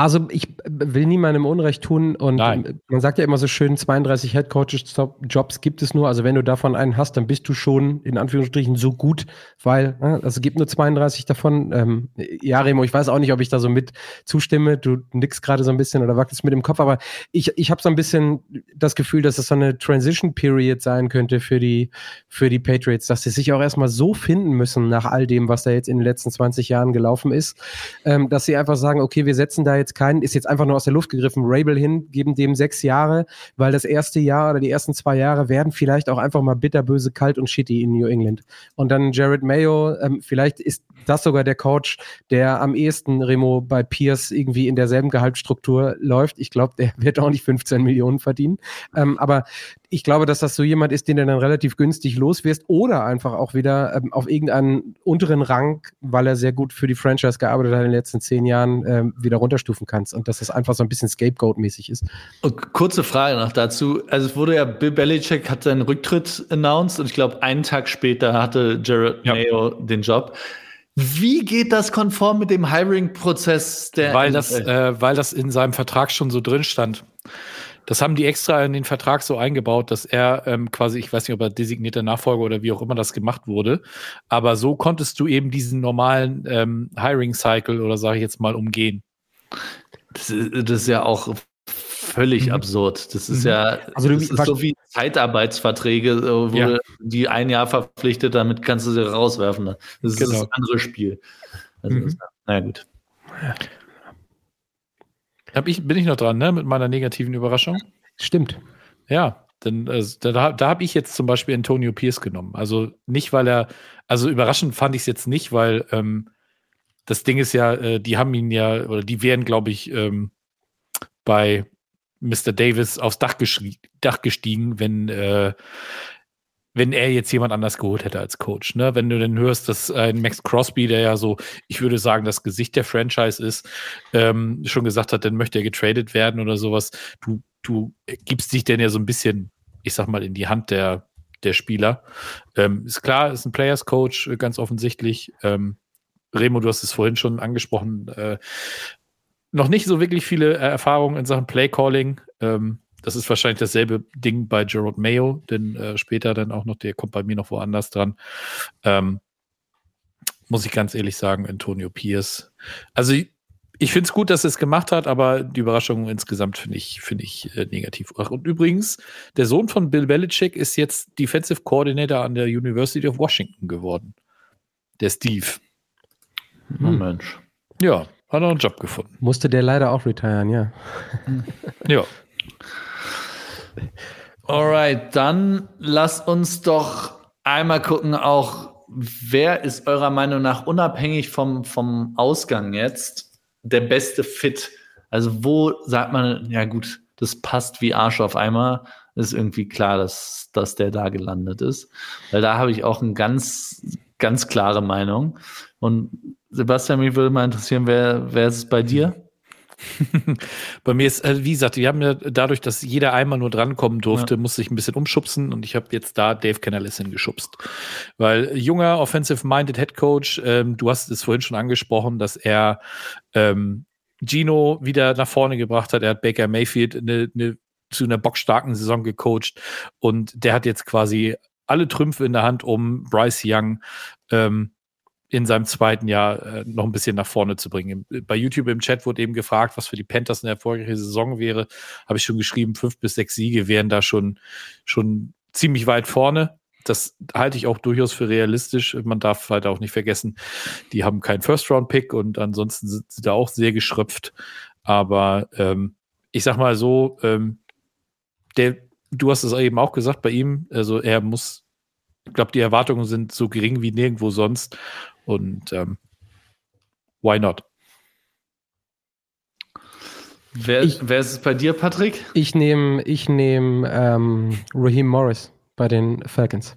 Speaker 2: Also ich will niemandem Unrecht tun und Nein. man sagt ja immer so schön, 32 Headcoaches-Jobs gibt es nur. Also wenn du davon einen hast, dann bist du schon in Anführungsstrichen so gut, weil ne, also es gibt nur 32 davon. Ähm, ja, Remo, ich weiß auch nicht, ob ich da so mit zustimme. Du nix gerade so ein bisschen oder wackelst mit dem Kopf, aber ich, ich habe so ein bisschen das Gefühl, dass es so eine Transition Period sein könnte für die, für die Patriots, dass sie sich auch erstmal so finden müssen nach all dem, was da jetzt in den letzten 20 Jahren gelaufen ist, ähm, dass sie einfach sagen, okay, wir setzen da jetzt keinen, ist jetzt einfach nur aus der Luft gegriffen, Rabel hin, geben dem sechs Jahre, weil das erste Jahr oder die ersten zwei Jahre werden vielleicht auch einfach mal bitterböse, kalt und shitty in New England. Und dann Jared Mayo, ähm, vielleicht ist das sogar der Coach, der am ehesten Remo bei Pierce irgendwie in derselben Gehaltsstruktur läuft. Ich glaube, der [laughs] wird auch nicht 15 Millionen verdienen. Ähm, aber ich glaube, dass das so jemand ist, den du dann relativ günstig loswirst oder einfach auch wieder ähm, auf irgendeinen unteren Rang, weil er sehr gut für die Franchise gearbeitet hat in den letzten zehn Jahren, ähm, wieder runterstufen kannst und dass das einfach so ein bisschen Scapegoat-mäßig ist.
Speaker 3: Und kurze Frage noch dazu. Also es wurde ja, Bill Belichick hat seinen Rücktritt announced und ich glaube, einen Tag später hatte Jared ja. Mayo den Job. Wie geht das konform mit dem Hiring-Prozess
Speaker 4: der weil das, äh, weil das in seinem Vertrag schon so drin stand. Das haben die extra in den Vertrag so eingebaut, dass er ähm, quasi, ich weiß nicht, ob er designierter Nachfolger oder wie auch immer das gemacht wurde, aber so konntest du eben diesen normalen ähm, Hiring-Cycle oder sage ich jetzt mal umgehen.
Speaker 3: Das das ist ja auch völlig mhm. absurd. Das ist mhm. ja also das ist so wie Zeitarbeitsverträge, wo ja. die ein Jahr verpflichtet, damit kannst du sie rauswerfen. Das ist genau. das andere Spiel. Also, mhm. naja, gut.
Speaker 4: Hab ich, bin ich noch dran, ne, mit meiner negativen Überraschung?
Speaker 2: Stimmt.
Speaker 4: Ja, denn äh, da, da habe ich jetzt zum Beispiel Antonio Pierce genommen. Also nicht, weil er, also überraschend fand ich es jetzt nicht, weil ähm, das Ding ist ja, äh, die haben ihn ja, oder die wären, glaube ich, ähm, bei Mr. Davis aufs Dach, Dach gestiegen, wenn, äh, wenn er jetzt jemand anders geholt hätte als Coach. Ne? Wenn du dann hörst, dass ein Max Crosby, der ja so, ich würde sagen, das Gesicht der Franchise ist, ähm, schon gesagt hat, dann möchte er getradet werden oder sowas. Du, du gibst dich denn ja so ein bisschen, ich sag mal, in die Hand der, der Spieler. Ähm, ist klar, ist ein Players Coach, ganz offensichtlich. Ähm, Remo, du hast es vorhin schon angesprochen. Äh, noch nicht so wirklich viele äh, Erfahrungen in Sachen Playcalling. Ähm, das ist wahrscheinlich dasselbe Ding bei Gerald Mayo, denn äh, später dann auch noch, der kommt bei mir noch woanders dran. Ähm, muss ich ganz ehrlich sagen, Antonio Pierce. Also ich, ich finde es gut, dass er es gemacht hat, aber die Überraschung insgesamt finde ich, finde ich äh, negativ. Ach, und übrigens, der Sohn von Bill Belichick ist jetzt Defensive Coordinator an der University of Washington geworden. Der Steve.
Speaker 3: Oh Mensch.
Speaker 4: Ja, hat er einen Job gefunden.
Speaker 2: Musste der leider auch retiren, ja.
Speaker 4: ja. [laughs]
Speaker 3: Alright, dann lasst uns doch einmal gucken, auch wer ist eurer Meinung nach unabhängig vom, vom Ausgang jetzt der beste Fit? Also wo sagt man, ja gut, das passt wie Arsch auf einmal, ist irgendwie klar, dass, dass der da gelandet ist. Weil da habe ich auch eine ganz, ganz klare Meinung. Und Sebastian, mich würde mal interessieren, wer, wer ist es bei dir? [laughs]
Speaker 4: bei mir ist, äh, wie gesagt, wir haben ja dadurch, dass jeder einmal nur drankommen durfte, ja. musste ich ein bisschen umschubsen und ich habe jetzt da Dave Canales hingeschubst. Weil junger, offensive-minded Head Coach, ähm, du hast es vorhin schon angesprochen, dass er ähm, Gino wieder nach vorne gebracht hat. Er hat Baker Mayfield eine, eine, zu einer bockstarken Saison gecoacht und der hat jetzt quasi alle Trümpfe in der Hand, um Bryce Young ähm, in seinem zweiten Jahr äh, noch ein bisschen nach vorne zu bringen. Bei YouTube im Chat wurde eben gefragt, was für die Panthers eine erfolgreiche Saison wäre. Habe ich schon geschrieben, fünf bis sechs Siege wären da schon, schon ziemlich weit vorne. Das halte ich auch durchaus für realistisch. Man darf halt auch nicht vergessen, die haben keinen First-Round-Pick und ansonsten sind sie da auch sehr geschröpft. Aber ähm, ich sag mal so, ähm, der, du hast es eben auch gesagt bei ihm, also er muss, ich glaube, die Erwartungen sind so gering wie nirgendwo sonst. Und ähm, why not?
Speaker 3: Wer, ich, wer ist es bei dir, Patrick?
Speaker 2: Ich nehme ich nehm, ähm, Raheem Morris bei den Falcons.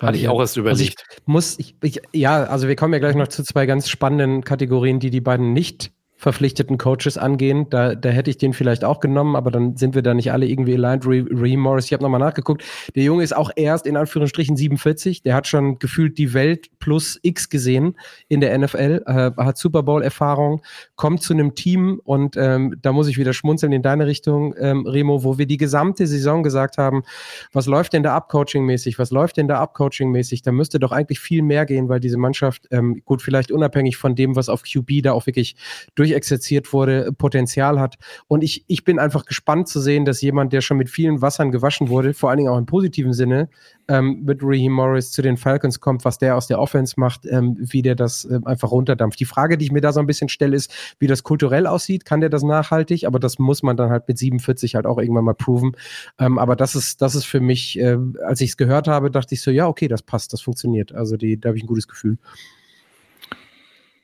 Speaker 4: Hatte ich auch erst überlegt.
Speaker 2: Also ich muss, ich, ich, ja, also wir kommen ja gleich noch zu zwei ganz spannenden Kategorien, die die beiden nicht verpflichteten Coaches angehen. Da, da hätte ich den vielleicht auch genommen, aber dann sind wir da nicht alle irgendwie aligned. Reem Morris, ich habe nochmal nachgeguckt. Der Junge ist auch erst in Anführungsstrichen 47. Der hat schon gefühlt die Welt plus X gesehen in der NFL, äh, hat Super Bowl-Erfahrung, kommt zu einem Team und ähm, da muss ich wieder schmunzeln in deine Richtung, ähm, Remo, wo wir die gesamte Saison gesagt haben, was läuft denn da ab Coaching-mäßig? Was läuft denn da ab Coaching-mäßig? Da müsste doch eigentlich viel mehr gehen, weil diese Mannschaft, ähm, gut, vielleicht unabhängig von dem, was auf QB da auch wirklich durch durchexerziert wurde, Potenzial hat. Und ich, ich bin einfach gespannt zu sehen, dass jemand, der schon mit vielen Wassern gewaschen wurde, vor allen Dingen auch im positiven Sinne, ähm, mit Raheem Morris zu den Falcons kommt, was der aus der Offense macht, ähm, wie der das äh, einfach runterdampft. Die Frage, die ich mir da so ein bisschen stelle, ist, wie das kulturell aussieht. Kann der das nachhaltig? Aber das muss man dann halt mit 47 halt auch irgendwann mal proven. Ähm, aber das ist, das ist für mich, äh, als ich es gehört habe, dachte ich so, ja, okay, das passt, das funktioniert. Also die, da habe ich ein gutes Gefühl.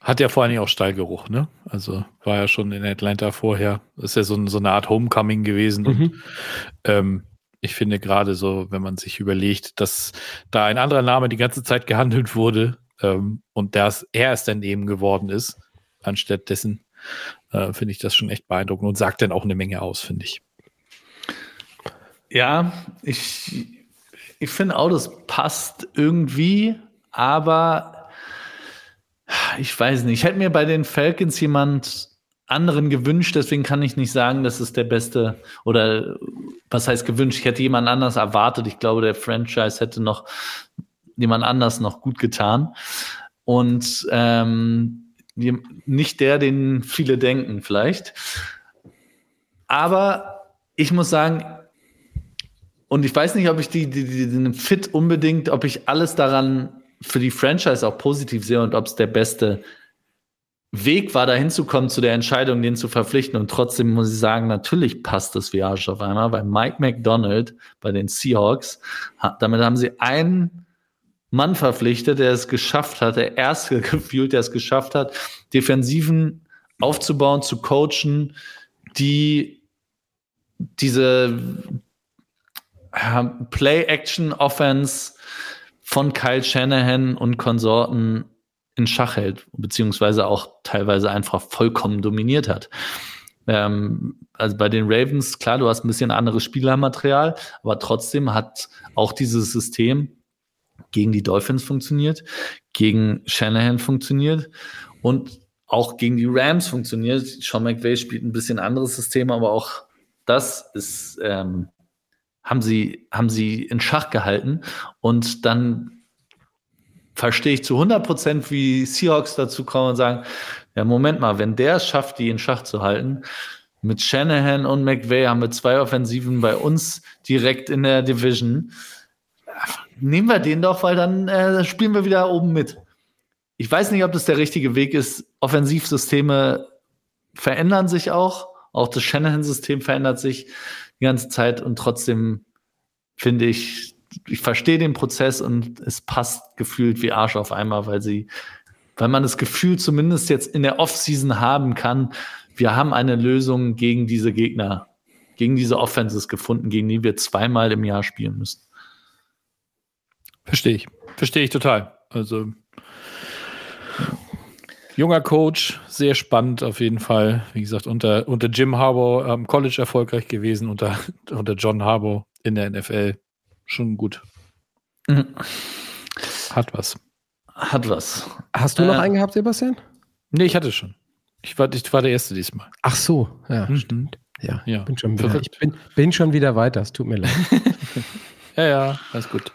Speaker 4: Hat ja vor allen Dingen auch Stallgeruch, ne? Also war ja schon in Atlanta vorher. Das ist ja so, so eine Art Homecoming gewesen. Mhm. Und ähm, ich finde gerade so, wenn man sich überlegt, dass da ein anderer Name die ganze Zeit gehandelt wurde ähm, und das er es dann eben geworden ist, anstatt dessen, äh, finde ich das schon echt beeindruckend und sagt dann auch eine Menge aus, finde ich.
Speaker 3: Ja, ich, ich finde auch, das passt irgendwie, aber ich weiß nicht. Ich hätte mir bei den Falcons jemand anderen gewünscht, deswegen kann ich nicht sagen, dass es der beste oder was heißt gewünscht. Ich hätte jemand anders erwartet. Ich glaube, der Franchise hätte noch jemand anders noch gut getan. Und ähm, nicht der, den viele denken, vielleicht. Aber ich muss sagen, und ich weiß nicht, ob ich die, die, die, den Fit unbedingt, ob ich alles daran für die Franchise auch positiv sehe und ob es der beste Weg war, da hinzukommen zu der Entscheidung, den zu verpflichten. Und trotzdem muss ich sagen, natürlich passt das Arsch auf einmal, weil Mike McDonald bei den Seahawks, damit haben sie einen Mann verpflichtet, der es geschafft hat, der erste [laughs] gefühlt, der es geschafft hat, Defensiven aufzubauen, zu coachen, die diese Play-Action-Offense von Kyle Shanahan und Konsorten in Schach hält, beziehungsweise auch teilweise einfach vollkommen dominiert hat. Ähm, also bei den Ravens, klar, du hast ein bisschen anderes Spielermaterial, aber trotzdem hat auch dieses System gegen die Dolphins funktioniert, gegen Shanahan funktioniert und auch gegen die Rams funktioniert. Sean McVay spielt ein bisschen anderes System, aber auch das ist, ähm, haben sie, haben sie in Schach gehalten und dann verstehe ich zu 100 Prozent, wie Seahawks dazu kommen und sagen, ja, Moment mal, wenn der es schafft, die in Schach zu halten, mit Shanahan und McVay haben wir zwei Offensiven bei uns direkt in der Division nehmen wir den doch, weil dann äh, spielen wir wieder oben mit. Ich weiß nicht, ob das der richtige Weg ist. Offensivsysteme verändern sich auch. Auch das Shanahan-System verändert sich die ganze Zeit und trotzdem finde ich, ich verstehe den Prozess und es passt gefühlt wie Arsch auf einmal, weil sie, weil man das Gefühl zumindest jetzt in der Offseason haben kann, wir haben eine Lösung gegen diese Gegner, gegen diese Offenses gefunden, gegen die wir zweimal im Jahr spielen müssen.
Speaker 4: Verstehe ich. Verstehe ich total. Also junger Coach, sehr spannend auf jeden Fall. Wie gesagt, unter, unter Jim Harbour am College erfolgreich gewesen, unter, unter John Harbour in der NFL. Schon gut. Mhm. Hat was.
Speaker 3: Hat was.
Speaker 2: Hast du noch äh, einen gehabt, Sebastian?
Speaker 4: Nee, ich hatte schon. Ich war, ich war der Erste diesmal.
Speaker 2: Ach so, ja, mhm. stimmt. Ja, ja, bin schon wieder, ich bin, bin schon wieder weiter. Es tut mir leid. [laughs]
Speaker 4: ja, ja, alles gut.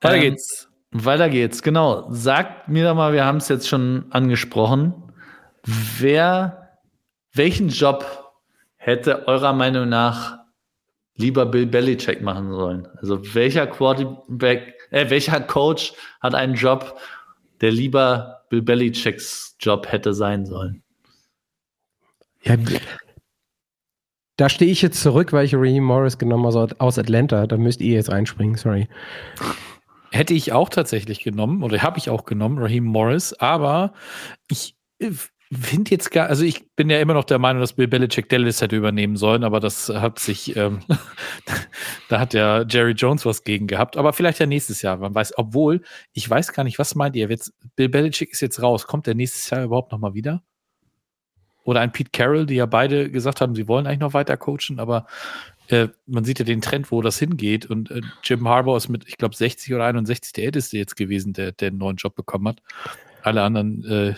Speaker 3: Weiter ähm, geht's. Weiter geht's, genau. Sagt mir doch mal, wir haben es jetzt schon angesprochen. Wer, welchen Job hätte eurer Meinung nach lieber Bill Belichick machen sollen? Also welcher Quarterback, äh, welcher Coach hat einen Job, der lieber Bill Belichicks Job hätte sein sollen?
Speaker 2: Ja, da stehe ich jetzt zurück, weil ich Raheem Morris genommen habe aus Atlanta. Da müsst ihr jetzt einspringen, sorry.
Speaker 4: Hätte ich auch tatsächlich genommen, oder habe ich auch genommen, Raheem Morris, aber ich äh, finde jetzt gar, also ich bin ja immer noch der Meinung, dass Bill Belichick Dallas hätte übernehmen sollen, aber das hat sich, ähm, [laughs] da hat ja Jerry Jones was gegen gehabt, aber vielleicht ja nächstes Jahr, man weiß, obwohl, ich weiß gar nicht, was meint ihr, jetzt, Bill Belichick ist jetzt raus, kommt der nächstes Jahr überhaupt nochmal wieder? Oder ein Pete Carroll, die ja beide gesagt haben, sie wollen eigentlich noch weiter coachen, aber äh, man sieht ja den Trend, wo das hingeht. Und äh, Jim Harbour ist mit, ich glaube, 60 oder 61 der älteste jetzt gewesen, der, der einen neuen Job bekommen hat. Alle anderen äh,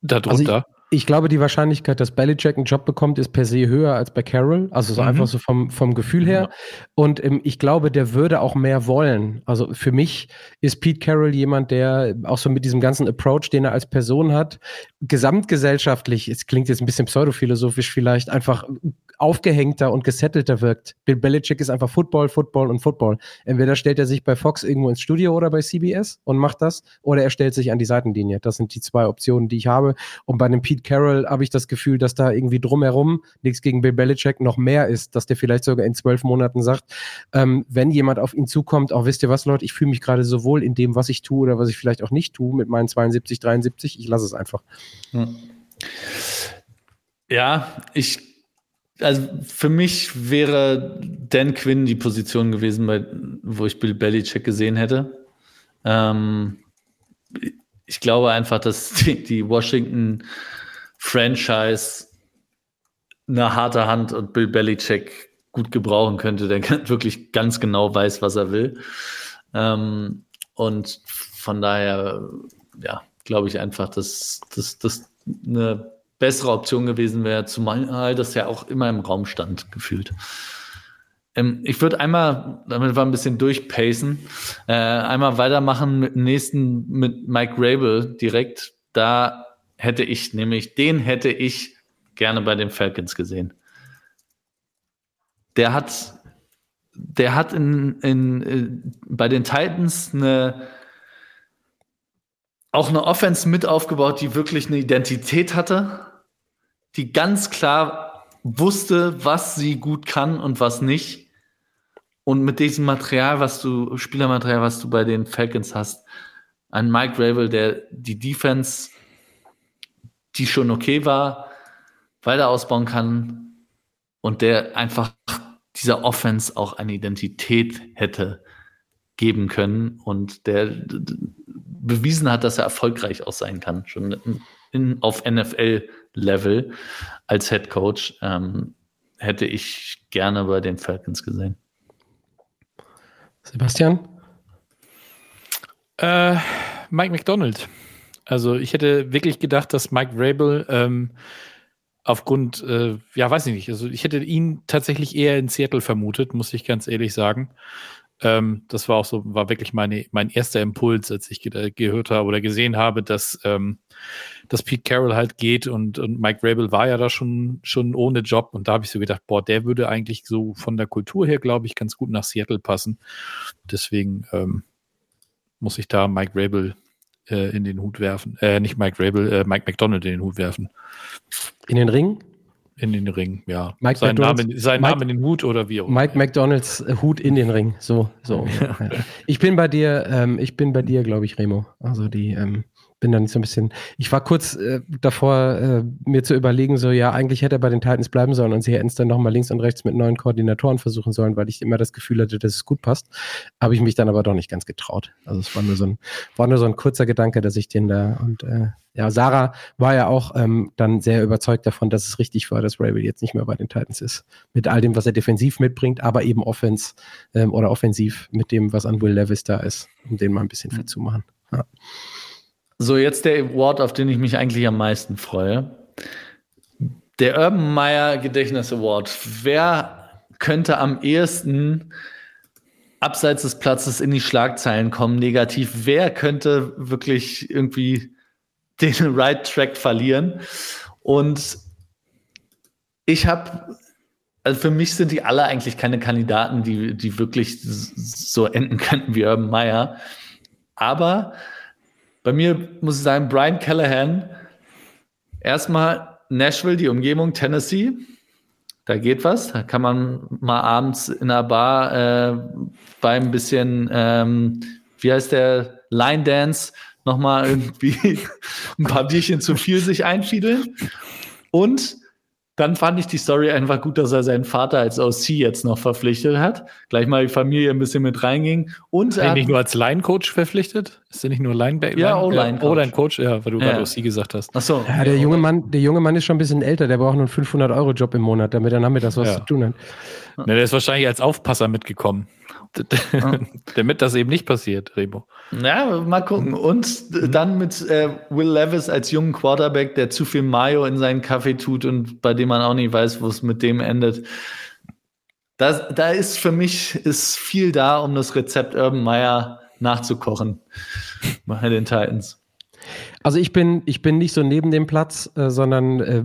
Speaker 4: darunter.
Speaker 2: Also ich glaube, die Wahrscheinlichkeit, dass Belichick einen Job bekommt, ist per se höher als bei Carroll. Also so mhm. einfach so vom, vom Gefühl her. Ja. Und ähm, ich glaube, der würde auch mehr wollen. Also für mich ist Pete Carroll jemand, der auch so mit diesem ganzen Approach, den er als Person hat, gesamtgesellschaftlich, es klingt jetzt ein bisschen pseudophilosophisch vielleicht, einfach aufgehängter und gesettelter wirkt. Bill Belichick ist einfach Football, Football und Football. Entweder stellt er sich bei Fox irgendwo ins Studio oder bei CBS und macht das, oder er stellt sich an die Seitenlinie. Das sind die zwei Optionen, die ich habe. Und bei einem Pete Carroll habe ich das Gefühl, dass da irgendwie drumherum nichts gegen Bill Belichick noch mehr ist, dass der vielleicht sogar in zwölf Monaten sagt, ähm, wenn jemand auf ihn zukommt, auch wisst ihr was, Leute, ich fühle mich gerade so wohl in dem, was ich tue oder was ich vielleicht auch nicht tue mit meinen 72, 73, ich lasse es einfach.
Speaker 3: Hm. Ja, ich also für mich wäre Dan Quinn die Position gewesen, bei, wo ich Bill Belichick gesehen hätte. Ähm, ich glaube einfach, dass [laughs] die, die, Washington Franchise eine harte Hand und Bill Belichick gut gebrauchen könnte, der [laughs] wirklich ganz genau weiß, was er will. Ähm, und von daher ja, glaube ich einfach, dass das eine bessere Option gewesen wäre, zumal das ja auch immer im Raum stand, gefühlt. Ähm, ich würde einmal, damit wir ein bisschen durchpacen, äh, einmal weitermachen mit dem nächsten, mit Mike Rabel direkt. Da hätte ich nämlich, den hätte ich gerne bei den Falcons gesehen. Der hat, der hat in, in, äh, bei den Titans eine, auch eine Offense mit aufgebaut, die wirklich eine Identität hatte, die ganz klar wusste, was sie gut kann und was nicht. Und mit diesem Material, was du, Spielermaterial, was du bei den Falcons hast, ein Mike Rabel, der die Defense, die schon okay war, weiter ausbauen kann und der einfach dieser Offense auch eine Identität hätte geben können und der bewiesen hat, dass er erfolgreich auch sein kann, schon in, in, auf NFL-Level als Head Coach, ähm, hätte ich gerne bei den Falcons gesehen.
Speaker 2: Sebastian?
Speaker 4: Äh, Mike McDonald. Also ich hätte wirklich gedacht, dass Mike Rabel ähm, aufgrund, äh, ja, weiß ich nicht, also ich hätte ihn tatsächlich eher in Seattle vermutet, muss ich ganz ehrlich sagen. Ähm, das war auch so, war wirklich meine, mein erster Impuls, als ich ge gehört habe oder gesehen habe, dass, ähm, dass Pete Carroll halt geht und, und Mike Rabel war ja da schon, schon ohne Job und da habe ich so gedacht, boah, der würde eigentlich so von der Kultur her, glaube ich, ganz gut nach Seattle passen. Deswegen ähm, muss ich da Mike Rabel äh, in den Hut werfen. Äh, nicht Mike Rabel, äh, Mike McDonald in den Hut werfen.
Speaker 2: In den Ring?
Speaker 4: In den Ring, ja.
Speaker 2: Mike
Speaker 4: sein
Speaker 2: McDonald's,
Speaker 4: Name, sein
Speaker 2: Mike,
Speaker 4: Name in den Hut oder wie auch
Speaker 2: Mike McDonalds äh, Hut in den Ring. So, so. Ja. Ich bin bei dir, ähm, ich bin bei dir, glaube ich, Remo. Also die, ähm, bin dann so ein bisschen, ich war kurz äh, davor, äh, mir zu überlegen, so, ja, eigentlich hätte er bei den Titans bleiben sollen und sie hätten es dann nochmal links und rechts mit neuen Koordinatoren versuchen sollen, weil ich immer das Gefühl hatte, dass es gut passt. Habe ich mich dann aber doch nicht ganz getraut. Also es war nur so ein, war nur so ein kurzer Gedanke, dass ich den da und äh, ja, Sarah war ja auch ähm, dann sehr überzeugt davon, dass es richtig war, dass Rabel jetzt nicht mehr bei den Titans ist. Mit all dem, was er defensiv mitbringt, aber eben offens ähm, oder offensiv mit dem, was an Will Levis da ist, um den mal ein bisschen fit zu machen. Ja.
Speaker 3: So, jetzt der Award, auf den ich mich eigentlich am meisten freue. Der Urban Meyer Gedächtnis Award. Wer könnte am ehesten abseits des Platzes in die Schlagzeilen kommen, negativ? Wer könnte wirklich irgendwie [laughs] den Right Track verlieren? Und ich habe, also für mich sind die alle eigentlich keine Kandidaten, die, die wirklich so enden könnten wie Urban Meyer. Aber bei mir muss ich sagen, Brian Callahan, erstmal Nashville, die Umgebung, Tennessee. Da geht was. Da kann man mal abends in einer Bar äh, beim bisschen, ähm, wie heißt der, Line Dance, nochmal irgendwie [laughs] ein paar Bierchen zu viel sich einfiedeln. Und dann fand ich die Story einfach gut, dass er seinen Vater als OC jetzt noch verpflichtet hat. Gleich mal die Familie ein bisschen mit reinging. Und
Speaker 4: er nicht nur als Line-Coach verpflichtet? Ist er nicht nur Linebacker?
Speaker 3: Ja, O-Line-Coach.
Speaker 4: O-Line-Coach, ja, weil du ja. gerade OC gesagt hast.
Speaker 2: Ach so. Ja, der junge Mann, der junge Mann ist schon ein bisschen älter. Der braucht nur einen 500-Euro-Job im Monat, damit er damit das was ja. zu tun hat.
Speaker 4: Ja, der ist wahrscheinlich als Aufpasser mitgekommen. [laughs] Damit das eben nicht passiert, Remo.
Speaker 3: Ja, mal gucken. Und mhm. dann mit äh, Will Levis als jungen Quarterback, der zu viel Mayo in seinen Kaffee tut und bei dem man auch nicht weiß, wo es mit dem endet. Das, da ist für mich ist viel da, um das Rezept Urban Meyer nachzukochen bei den Titans.
Speaker 2: Also ich bin, ich bin nicht so neben dem Platz, äh, sondern äh,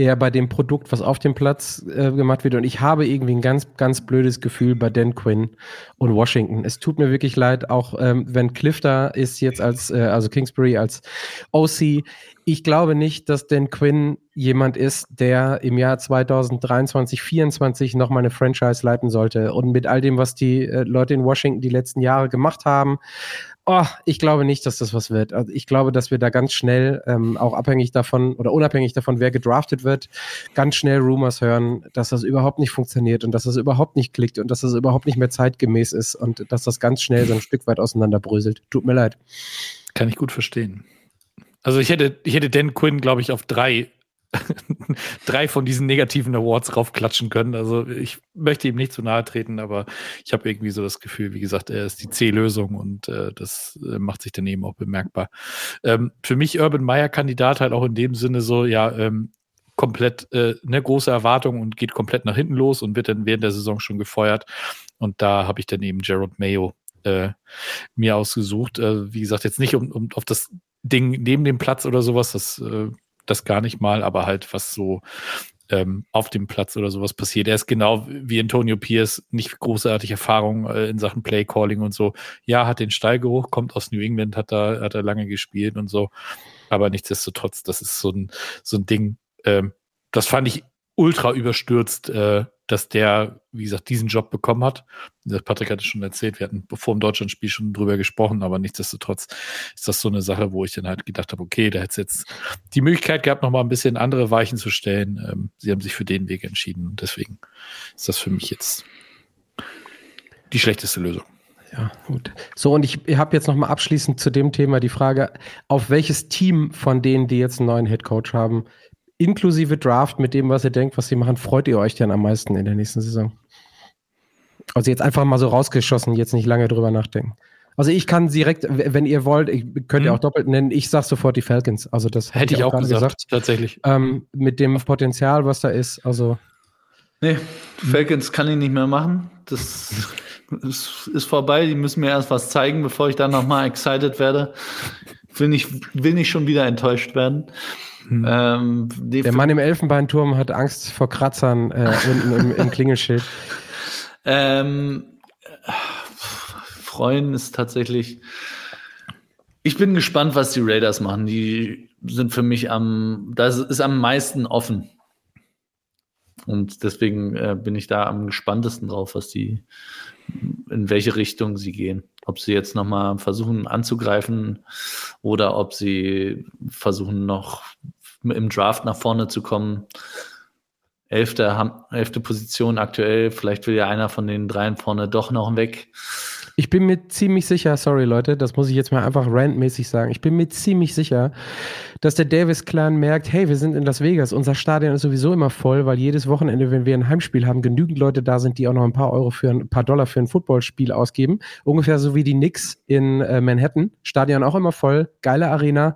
Speaker 2: eher bei dem Produkt, was auf dem Platz äh, gemacht wird. Und ich habe irgendwie ein ganz, ganz blödes Gefühl bei Dan Quinn und Washington. Es tut mir wirklich leid, auch ähm, wenn Cliff da ist jetzt als, äh, also Kingsbury als OC. Ich glaube nicht, dass Dan Quinn jemand ist, der im Jahr 2023, 2024 nochmal eine Franchise leiten sollte. Und mit all dem, was die äh, Leute in Washington die letzten Jahre gemacht haben, Oh, ich glaube nicht, dass das was wird. Also ich glaube, dass wir da ganz schnell, ähm, auch abhängig davon oder unabhängig davon, wer gedraftet wird, ganz schnell Rumors hören, dass das überhaupt nicht funktioniert und dass das überhaupt nicht klickt und dass das überhaupt nicht mehr zeitgemäß ist und dass das ganz schnell so ein Stück weit auseinanderbröselt. Tut mir leid.
Speaker 4: Kann ich gut verstehen. Also ich hätte, ich hätte Dan Quinn, glaube ich, auf drei [laughs] drei von diesen negativen Awards raufklatschen können. Also ich möchte ihm nicht zu nahe treten, aber ich habe irgendwie so das Gefühl, wie gesagt, er ist die C-Lösung und äh, das äh, macht sich dann eben auch bemerkbar. Ähm, für mich Urban Meyer Kandidat halt auch in dem Sinne so, ja, ähm, komplett äh, eine große Erwartung und geht komplett nach hinten los und wird dann während der Saison schon gefeuert. Und da habe ich dann eben Gerald Mayo äh, mir ausgesucht. Äh, wie gesagt, jetzt nicht um, um auf das Ding neben dem Platz oder sowas, das, äh, das gar nicht mal, aber halt was so ähm, auf dem Platz oder sowas passiert. Er ist genau wie Antonio Pierce, nicht großartig Erfahrung äh, in Sachen Playcalling und so. Ja, hat den Stallgeruch, kommt aus New England, hat da, hat er lange gespielt und so. Aber nichtsdestotrotz, das ist so ein, so ein Ding, ähm, das fand ich ultra überstürzt, äh, dass der, wie gesagt, diesen Job bekommen hat. Patrick hat es schon erzählt, wir hatten vor dem Deutschlandspiel schon drüber gesprochen, aber nichtsdestotrotz ist das so eine Sache, wo ich dann halt gedacht habe, okay, da hätte es jetzt die Möglichkeit gehabt, nochmal ein bisschen andere Weichen zu stellen. Ähm, sie haben sich für den Weg entschieden und deswegen ist das für mich jetzt die schlechteste Lösung.
Speaker 2: Ja, gut. So, und ich habe jetzt nochmal abschließend zu dem Thema die Frage, auf welches Team von denen, die jetzt einen neuen Headcoach haben, inklusive Draft mit dem, was ihr denkt, was sie machen, freut ihr euch denn am meisten in der nächsten Saison? Also jetzt einfach mal so rausgeschossen, jetzt nicht lange drüber nachdenken. Also ich kann direkt, wenn ihr wollt, ich, könnt ihr hm. auch doppelt nennen, ich sag sofort die Falcons. Also das
Speaker 4: hätte ich auch, auch gesagt, gesagt, tatsächlich.
Speaker 2: Ähm, mit dem Potenzial, was da ist, also.
Speaker 3: Nee, Falcons kann ich nicht mehr machen. Das ist, ist vorbei. Die müssen mir erst was zeigen, bevor ich dann nochmal excited werde. Will nicht, will nicht schon wieder enttäuscht werden.
Speaker 2: Hm. Ähm, Der Mann im Elfenbeinturm hat Angst vor Kratzern äh, [laughs] unten im, im Klingelschild.
Speaker 3: Ähm, freuen ist tatsächlich. Ich bin gespannt, was die Raiders machen. Die sind für mich am, das ist am meisten offen. Und deswegen äh, bin ich da am gespanntesten drauf, was die, in welche Richtung sie gehen. Ob sie jetzt nochmal versuchen anzugreifen oder ob sie versuchen noch im Draft nach vorne zu kommen. Elfte, elfte Position aktuell. Vielleicht will ja einer von den dreien vorne doch noch weg.
Speaker 2: Ich bin mir ziemlich sicher, sorry Leute, das muss ich jetzt mal einfach randmäßig sagen. Ich bin mir ziemlich sicher, dass der Davis-Clan merkt, hey, wir sind in Las Vegas, unser Stadion ist sowieso immer voll, weil jedes Wochenende, wenn wir ein Heimspiel haben, genügend Leute da sind, die auch noch ein paar Euro für ein paar Dollar für ein Footballspiel ausgeben. Ungefähr so wie die Knicks in äh, Manhattan. Stadion auch immer voll, geile Arena,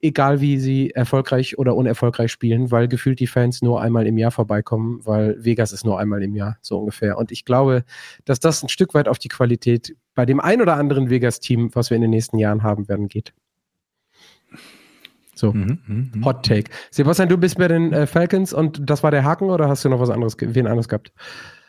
Speaker 2: egal wie sie erfolgreich oder unerfolgreich spielen, weil gefühlt die Fans nur einmal im Jahr vorbeikommen, weil Vegas ist nur einmal im Jahr, so ungefähr. Und ich glaube, dass das ein Stück weit auf die Qualität bei dem ein oder anderen Vegas-Team, was wir in den nächsten Jahren haben werden, geht. So, mhm, mh, mh. Hot Take. Sebastian, du bist bei den äh, Falcons und das war der Haken oder hast du noch was anderes, wen anderes gehabt?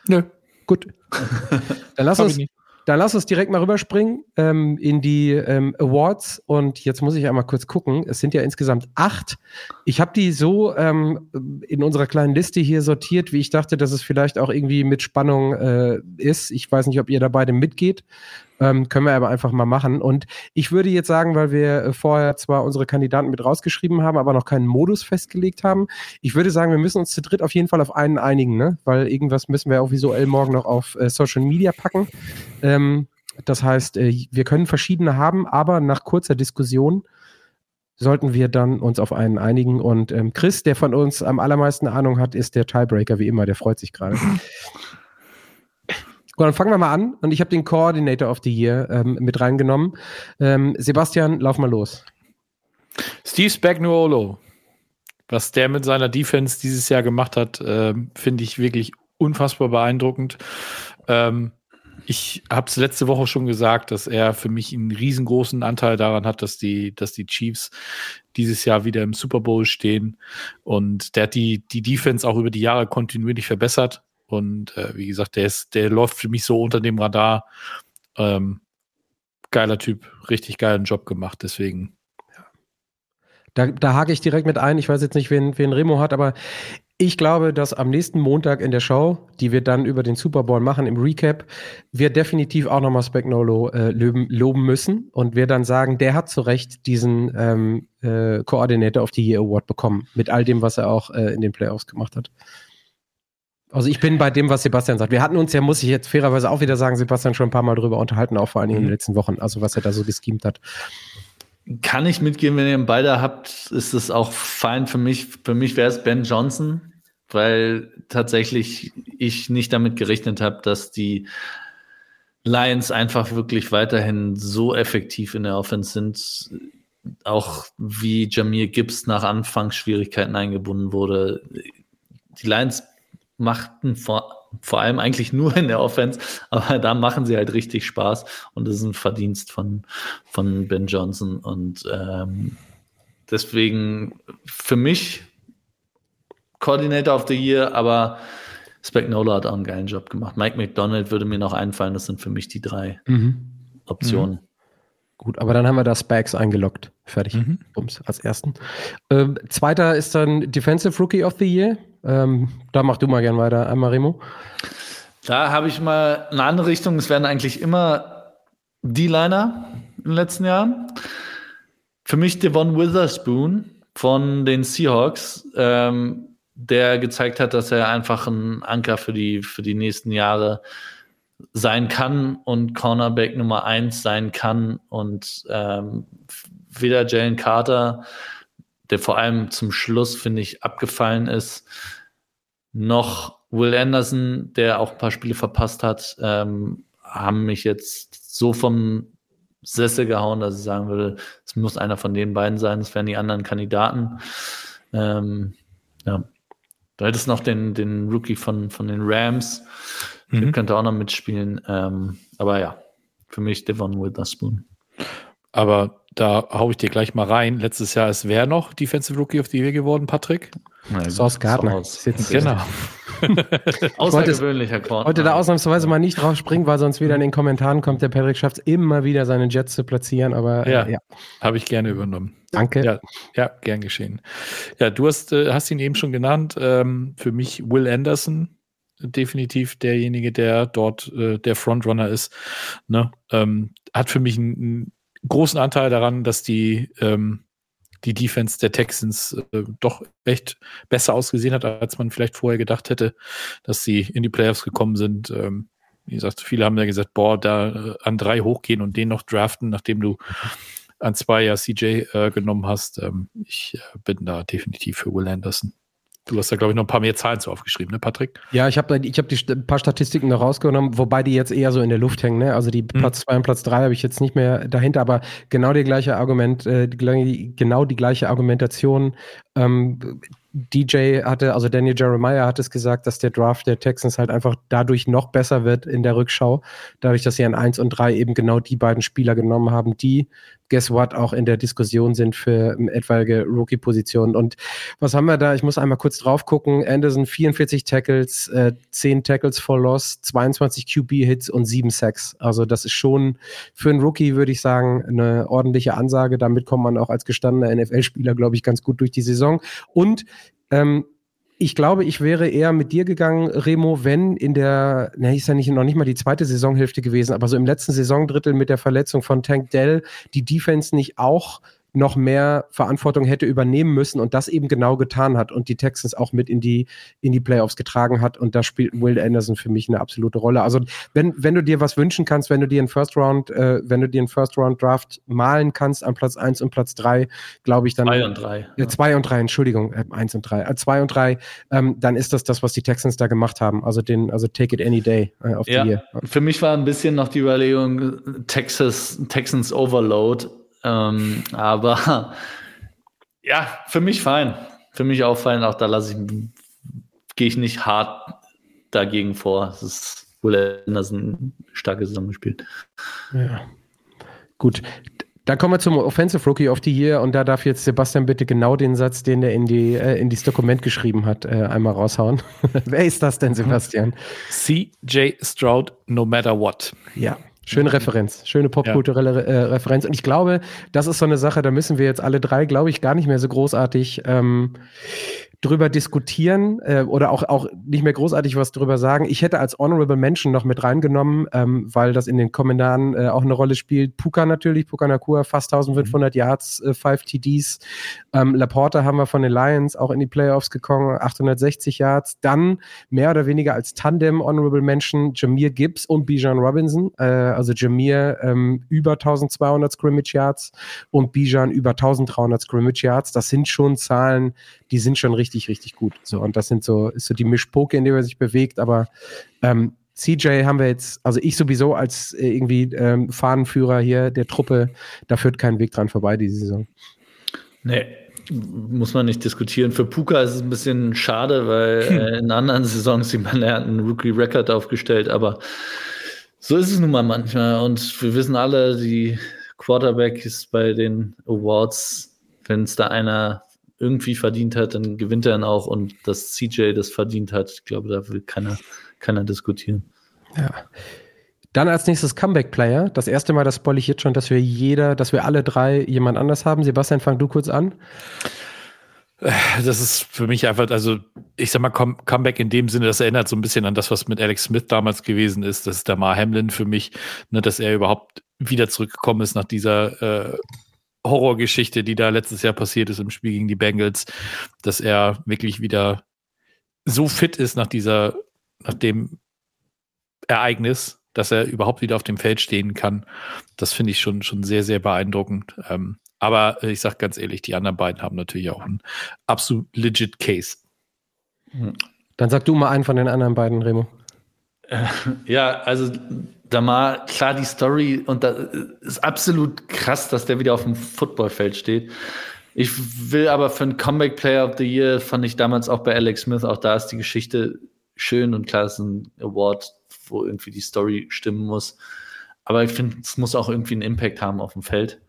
Speaker 4: Nö.
Speaker 2: Gut. [laughs] Dann lass uns, dann lass uns direkt mal rüberspringen ähm, in die ähm, Awards. Und jetzt muss ich einmal kurz gucken. Es sind ja insgesamt acht. Ich habe die so ähm, in unserer kleinen Liste hier sortiert, wie ich dachte, dass es vielleicht auch irgendwie mit Spannung äh, ist. Ich weiß nicht, ob ihr da beide mitgeht. Ähm, können wir aber einfach mal machen. Und ich würde jetzt sagen, weil wir äh, vorher zwar unsere Kandidaten mit rausgeschrieben haben, aber noch keinen Modus festgelegt haben, ich würde sagen, wir müssen uns zu dritt auf jeden Fall auf einen einigen, ne? weil irgendwas müssen wir auch visuell morgen noch auf äh, Social Media packen. Ähm, das heißt, äh, wir können verschiedene haben, aber nach kurzer Diskussion sollten wir dann uns auf einen einigen. Und ähm, Chris, der von uns am allermeisten Ahnung hat, ist der Tiebreaker, wie immer, der freut sich gerade. Gut, dann fangen wir mal an. Und ich habe den Coordinator of the Year ähm, mit reingenommen. Ähm, Sebastian, lauf mal los.
Speaker 4: Steve Spagnuolo. Was der mit seiner Defense dieses Jahr gemacht hat, äh, finde ich wirklich unfassbar beeindruckend. Ähm, ich habe es letzte Woche schon gesagt, dass er für mich einen riesengroßen Anteil daran hat, dass die, dass die Chiefs dieses Jahr wieder im Super Bowl stehen. Und der hat die, die Defense auch über die Jahre kontinuierlich verbessert. Und äh, wie gesagt, der ist, der läuft für mich so unter dem Radar. Ähm, geiler Typ, richtig geilen Job gemacht, deswegen.
Speaker 2: Da, da hake ich direkt mit ein. Ich weiß jetzt nicht, wen, wen Remo hat, aber ich glaube, dass am nächsten Montag in der Show, die wir dann über den Super Bowl machen, im Recap, wir definitiv auch nochmal Spagnolo äh, loben, loben müssen und wir dann sagen, der hat zu Recht diesen ähm, äh, Coordinator of the Year Award bekommen, mit all dem, was er auch äh, in den Playoffs gemacht hat. Also ich bin bei dem, was Sebastian sagt. Wir hatten uns ja, muss ich jetzt fairerweise auch wieder sagen, Sebastian schon ein paar Mal drüber unterhalten, auch vor allen Dingen mhm. in den letzten Wochen, also was er da so geschemt hat.
Speaker 3: Kann ich mitgehen, wenn ihr beide habt, ist es auch fein für mich. Für mich wäre es Ben Johnson, weil tatsächlich ich nicht damit gerechnet habe, dass die Lions einfach wirklich weiterhin so effektiv in der Offense sind. Auch wie Jamir Gibbs nach Anfangsschwierigkeiten eingebunden wurde. Die Lions machten vor vor allem eigentlich nur in der Offense, aber da machen sie halt richtig Spaß und das ist ein Verdienst von, von Ben Johnson und ähm, deswegen für mich Coordinator of the Year, aber Spagnola hat auch einen geilen Job gemacht. Mike McDonald würde mir noch einfallen, das sind für mich die drei mhm. Optionen. Mhm.
Speaker 2: Gut, aber dann haben wir da Spags eingeloggt. Fertig. Mhm. Bums, als ersten. Ähm, zweiter ist dann Defensive Rookie of the Year. Ähm, da mach du mal gern weiter, einmal Remo.
Speaker 3: Da habe ich mal eine andere Richtung. Es werden eigentlich immer D-Liner in den letzten Jahren. Für mich Devon Witherspoon von den Seahawks, ähm, der gezeigt hat, dass er einfach ein Anker für die, für die nächsten Jahre sein kann und Cornerback Nummer eins sein kann und ähm, weder Jalen Carter der vor allem zum Schluss, finde ich, abgefallen ist, noch Will Anderson, der auch ein paar Spiele verpasst hat, ähm, haben mich jetzt so vom Sessel gehauen, dass ich sagen würde, es muss einer von den beiden sein, es wären die anderen Kandidaten. Ähm, ja. Du hättest noch den, den Rookie von, von den Rams, mhm. der könnte auch noch mitspielen. Ähm, aber ja, für mich Devon Witherspoon.
Speaker 4: Aber da hau ich dir gleich mal rein. Letztes Jahr ist wer noch Defensive Rookie of the Year geworden, Patrick?
Speaker 2: Sauce Gardner.
Speaker 4: Genau. [laughs]
Speaker 3: Außergewöhnlicher
Speaker 2: Korn. Heute da ausnahmsweise mal nicht drauf springen, weil sonst wieder in den Kommentaren kommt, der Patrick schafft es immer wieder, seine Jets zu platzieren. Aber
Speaker 4: ja, äh, ja. habe ich gerne übernommen.
Speaker 2: Danke.
Speaker 4: Ja, ja, gern geschehen. Ja, du hast, äh, hast ihn eben schon genannt. Ähm, für mich Will Anderson, definitiv derjenige, der dort äh, der Frontrunner ist. Ne? Ähm, hat für mich einen großen Anteil daran, dass die, ähm, die Defense der Texans äh, doch echt besser ausgesehen hat, als man vielleicht vorher gedacht hätte, dass sie in die Playoffs gekommen sind. Ähm, wie gesagt, viele haben ja gesagt, boah, da äh, an drei hochgehen und den noch draften, nachdem du an zwei ja CJ äh, genommen hast. Ähm, ich äh, bin da definitiv für Will Anderson. Du hast da, glaube ich, noch ein paar mehr Zahlen zu aufgeschrieben, ne, Patrick?
Speaker 2: Ja, ich habe ich hab die ein paar Statistiken noch rausgenommen, wobei die jetzt eher so in der Luft hängen. Ne? Also die mhm. Platz 2 und Platz 3 habe ich jetzt nicht mehr dahinter, aber genau die gleiche Argument, äh, die, genau die gleiche Argumentation. Ähm, DJ hatte, also Daniel Jeremiah hat es gesagt, dass der Draft der Texans halt einfach dadurch noch besser wird in der Rückschau, dadurch, dass sie an 1 und 3 eben genau die beiden Spieler genommen haben, die, guess what, auch in der Diskussion sind für etwaige Rookie-Positionen. Und was haben wir da? Ich muss einmal kurz drauf gucken. Anderson 44 Tackles, äh, 10 Tackles for Loss, 22 QB-Hits und 7 Sacks. Also das ist schon für einen Rookie, würde ich sagen, eine ordentliche Ansage. Damit kommt man auch als gestandener NFL-Spieler, glaube ich, ganz gut durch die Saison. Und ähm, ich glaube, ich wäre eher mit dir gegangen, Remo, wenn in der, ne, ist ja nicht, noch nicht mal die zweite Saisonhälfte gewesen, aber so im letzten Saisondrittel mit der Verletzung von Tank Dell die Defense nicht auch noch mehr Verantwortung hätte übernehmen müssen und das eben genau getan hat und die Texans auch mit in die, in die Playoffs getragen hat. Und da spielt Will Anderson für mich eine absolute Rolle. Also, wenn, wenn du dir was wünschen kannst, wenn du dir einen First Round, äh, wenn du dir einen First Round Draft malen kannst an Platz 1 und Platz 3, glaube ich dann.
Speaker 3: 2 und 3.
Speaker 2: Äh, 2 und 3, Entschuldigung, äh, 1 und 3. 2 äh, und 3, ähm, dann ist das das, was die Texans da gemacht haben. Also den, also take it any day
Speaker 3: äh, auf ja, die. Für mich war ein bisschen noch die Überlegung, Texas, Texans Overload ähm, aber [laughs] ja, für mich fein. Für mich auch fein. Auch da lasse ich, gehe ich nicht hart dagegen vor. Es ist wohl ein starke Saison gespielt.
Speaker 2: Ja. Gut. Dann kommen wir zum Offensive Rookie of the Year und da darf jetzt Sebastian bitte genau den Satz, den er in, die, äh, in dieses Dokument geschrieben hat, äh, einmal raushauen. [laughs] Wer ist das denn, Sebastian?
Speaker 4: CJ Stroud, no matter what.
Speaker 2: Ja, Schöne Referenz, schöne popkulturelle äh, Referenz. Und ich glaube, das ist so eine Sache, da müssen wir jetzt alle drei, glaube ich, gar nicht mehr so großartig ähm, drüber diskutieren äh, oder auch, auch nicht mehr großartig was drüber sagen. Ich hätte als Honorable Mention noch mit reingenommen, ähm, weil das in den Kommentaren äh, auch eine Rolle spielt. Puka natürlich, Puka Nakua, fast 1500 mhm. Yards, äh, 5 TDs. Ähm, Laporta haben wir von den Lions auch in die Playoffs gekommen, 860 Yards. Dann mehr oder weniger als Tandem Honorable Mention Jameer Gibbs und Bijan Robinson. Äh, also Jameer ähm, über 1200 Scrimmage Yards und Bijan über 1300 Scrimmage Yards. Das sind schon Zahlen, die sind schon richtig, richtig gut. So, und das sind so, ist so die Mischpoke, in der man sich bewegt, aber ähm, CJ haben wir jetzt, also ich sowieso als äh, irgendwie ähm, Fahnenführer hier der Truppe, da führt kein Weg dran vorbei diese Saison.
Speaker 3: Nee, muss man nicht diskutieren. Für Puka ist es ein bisschen schade, weil hm. äh, in anderen Saisons sieht man, er hat einen Rookie-Record aufgestellt, aber so ist es nun mal manchmal. Und wir wissen alle, die Quarterback ist bei den Awards, wenn es da einer irgendwie verdient hat, dann gewinnt er ihn auch und dass CJ das verdient hat, ich glaube, da will keiner, keiner diskutieren.
Speaker 2: Ja. Dann als nächstes Comeback-Player. Das erste Mal, das spoil ich jetzt schon, dass wir jeder, dass wir alle drei jemand anders haben. Sebastian, fang du kurz an.
Speaker 4: Das ist für mich einfach, also ich sag mal, Comeback in dem Sinne, das erinnert so ein bisschen an das, was mit Alex Smith damals gewesen ist. Das ist der Mar Hamlin für mich, ne, dass er überhaupt wieder zurückgekommen ist nach dieser äh, Horrorgeschichte, die da letztes Jahr passiert ist im Spiel gegen die Bengals, dass er wirklich wieder so fit ist nach dieser, nach dem Ereignis, dass er überhaupt wieder auf dem Feld stehen kann. Das finde ich schon, schon sehr, sehr beeindruckend. Ähm, aber ich sage ganz ehrlich, die anderen beiden haben natürlich auch einen absolut legit Case.
Speaker 2: Dann sag du mal einen von den anderen beiden, Remo.
Speaker 3: Ja, also da mal klar die Story und da ist absolut krass, dass der wieder auf dem Footballfeld steht. Ich will aber für einen Comeback Player of the Year fand ich damals auch bei Alex Smith, auch da ist die Geschichte schön und klar ist ein Award, wo irgendwie die Story stimmen muss. Aber ich finde, es muss auch irgendwie einen Impact haben auf dem Feld.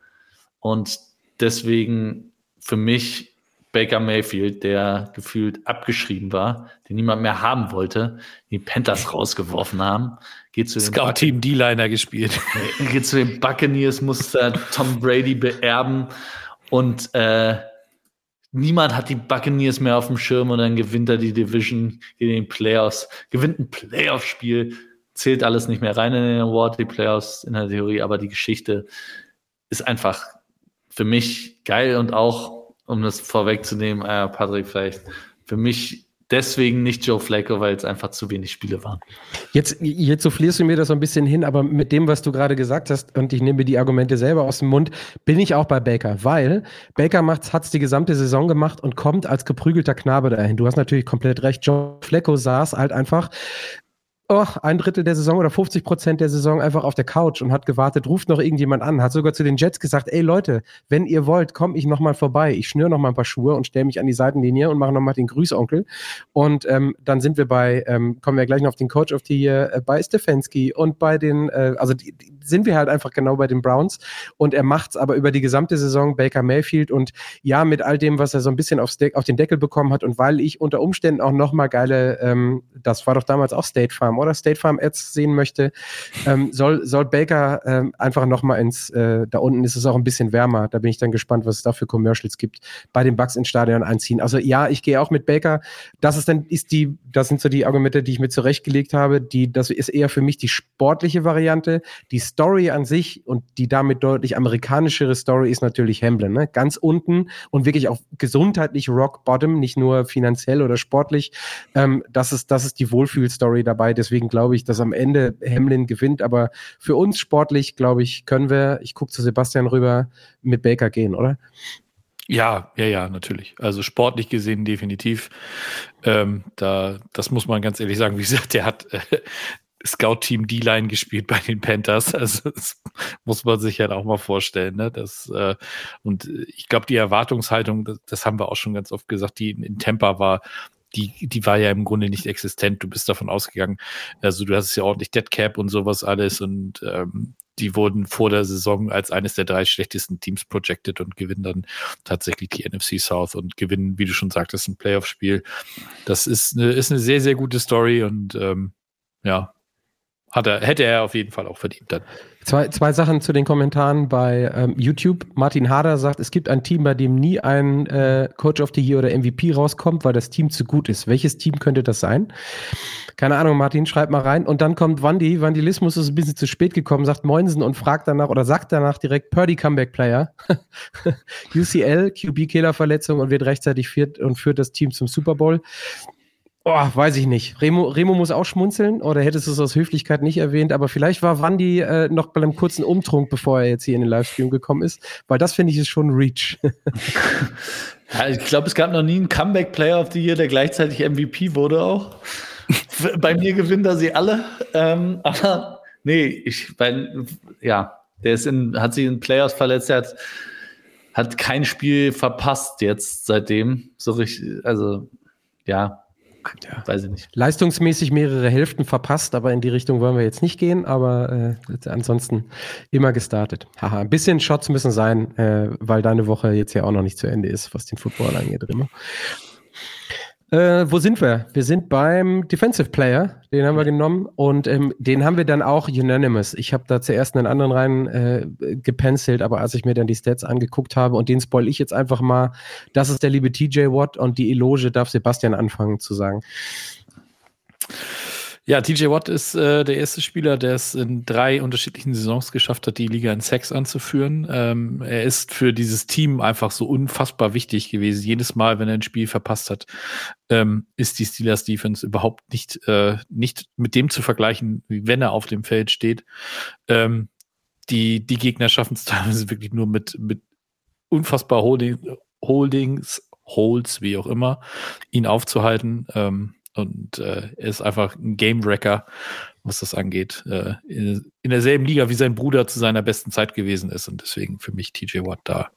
Speaker 3: Und deswegen für mich Baker Mayfield, der gefühlt abgeschrieben war, den niemand mehr haben wollte, die Panthers [laughs] rausgeworfen haben.
Speaker 4: Geht zu Scout Team D-Liner gespielt. [laughs]
Speaker 3: Geht zu den Buccaneers, musste Tom Brady beerben und äh, niemand hat die Buccaneers mehr auf dem Schirm und dann gewinnt er die Division in den Playoffs, gewinnt ein Playoff-Spiel, zählt alles nicht mehr rein in den Award, die Playoffs in der Theorie, aber die Geschichte ist einfach für mich geil und auch um das vorwegzunehmen, äh, Patrick, vielleicht für mich deswegen nicht Joe Flacco, weil es einfach zu wenig Spiele waren.
Speaker 2: Jetzt, jetzt soufflierst du mir das so ein bisschen hin, aber mit dem, was du gerade gesagt hast, und ich nehme die Argumente selber aus dem Mund, bin ich auch bei Baker, weil Baker hat es die gesamte Saison gemacht und kommt als geprügelter Knabe dahin. Du hast natürlich komplett recht. Joe Flacco saß halt einfach oh, ein Drittel der Saison oder 50 Prozent der Saison einfach auf der Couch und hat gewartet, ruft noch irgendjemand an, hat sogar zu den Jets gesagt, ey Leute, wenn ihr wollt, komm ich nochmal vorbei. Ich schnür noch ein paar Schuhe und stelle mich an die Seitenlinie und mache nochmal den Grüßonkel. Und ähm, dann sind wir bei, ähm, kommen wir gleich noch auf den Coach of the Year, äh, bei Stefanski und bei den, äh, also die, die sind wir halt einfach genau bei den Browns. Und er macht's aber über die gesamte Saison Baker Mayfield und ja, mit all dem, was er so ein bisschen aufs De auf den Deckel bekommen hat und weil ich unter Umständen auch nochmal geile, ähm, das war doch damals auch State Farm, oder State Farm Ads sehen möchte, ähm, soll, soll Baker ähm, einfach nochmal ins, äh, da unten ist es auch ein bisschen wärmer, da bin ich dann gespannt, was es da für Commercials gibt, bei den Bugs ins Stadion einziehen. Also ja, ich gehe auch mit Baker. Das ist dann, ist die, das sind so die Argumente, die ich mir zurechtgelegt habe. Die, das ist eher für mich die sportliche Variante. Die Story an sich und die damit deutlich amerikanischere Story ist natürlich Hamlin. Ne? Ganz unten und wirklich auch gesundheitlich Rock Bottom, nicht nur finanziell oder sportlich. Ähm, das, ist, das ist die Wohlfühlstory dabei. Deswegen glaube ich, dass am Ende Hamlin gewinnt. Aber für uns sportlich, glaube ich, können wir, ich gucke zu Sebastian rüber, mit Baker gehen, oder?
Speaker 4: Ja, ja, ja, natürlich. Also sportlich gesehen definitiv. Ähm, da, das muss man ganz ehrlich sagen. Wie gesagt, der hat äh, Scout-Team D-Line gespielt bei den Panthers. Also [laughs] das muss man sich halt auch mal vorstellen. Ne? Das, äh, und ich glaube, die Erwartungshaltung, das, das, haben wir auch schon ganz oft gesagt, die in, in Tampa war, die, die war ja im Grunde nicht existent. Du bist davon ausgegangen, also du hast ja ordentlich Dead Cap und sowas alles und ähm, die wurden vor der Saison als eines der drei schlechtesten Teams projected und gewinnen dann tatsächlich die NFC South und gewinnen, wie du schon sagtest, ein Playoff-Spiel. Das ist eine, ist eine sehr, sehr gute Story und ähm, ja, hat er, hätte er auf jeden Fall auch verdient dann.
Speaker 2: Zwei, zwei Sachen zu den Kommentaren bei ähm, YouTube. Martin Hader sagt, es gibt ein Team, bei dem nie ein äh, Coach of the Year oder MVP rauskommt, weil das Team zu gut ist. Welches Team könnte das sein? Keine Ahnung, Martin, schreib mal rein. Und dann kommt Wandy. Vandilismus ist ein bisschen zu spät gekommen, sagt Moinsen und fragt danach oder sagt danach direkt Purdy Comeback Player. [laughs] UCL, QB-Killer-Verletzung und wird rechtzeitig führt und führt das Team zum Super Bowl. Oh, weiß ich nicht. Remo, Remo muss auch schmunzeln oder hättest du es aus Höflichkeit nicht erwähnt, aber vielleicht war Wandi äh, noch bei einem kurzen Umtrunk, bevor er jetzt hier in den Livestream gekommen ist, weil das finde ich ist schon Reach. [laughs]
Speaker 3: ja, ich glaube, es gab noch nie einen Comeback Player of the Year, der gleichzeitig MVP wurde auch. [laughs] bei mir gewinnt er sie alle. Ähm, aber nee, ich, weil, ja, der ist in, hat sich in Playoffs verletzt, er hat, hat kein Spiel verpasst jetzt seitdem. So richtig, also ja, ja. Weiß ich nicht.
Speaker 2: Leistungsmäßig mehrere Hälften verpasst, aber in die Richtung wollen wir jetzt nicht gehen, aber äh, ansonsten immer gestartet. Haha, ein bisschen Shots müssen sein, äh, weil deine Woche jetzt ja auch noch nicht zu Ende ist, was den Football angeht, immer. Äh, wo sind wir? Wir sind beim Defensive Player, den haben wir genommen und ähm, den haben wir dann auch unanimous. Ich habe da zuerst einen anderen rein äh, gepencelt, aber als ich mir dann die Stats angeguckt habe und den spoil ich jetzt einfach mal, das ist der liebe TJ Watt und die Eloge darf Sebastian anfangen zu sagen.
Speaker 4: Ja, TJ Watt ist äh, der erste Spieler, der es in drei unterschiedlichen Saisons geschafft hat, die Liga in Sex anzuführen. Ähm, er ist für dieses Team einfach so unfassbar wichtig gewesen. Jedes Mal, wenn er ein Spiel verpasst hat, ähm, ist die Steelers Defense überhaupt nicht, äh, nicht mit dem zu vergleichen, wie wenn er auf dem Feld steht. Ähm, die, die Gegner schaffen es [laughs] teilweise wirklich nur mit, mit unfassbar Holding, Holdings, Holds, wie auch immer, ihn aufzuhalten. Ähm, und äh, er ist einfach ein Game-Wrecker, was das angeht. Äh, in, in, derselben Liga wie sein Bruder zu seiner besten Zeit gewesen ist. Und deswegen für mich TJ Watt da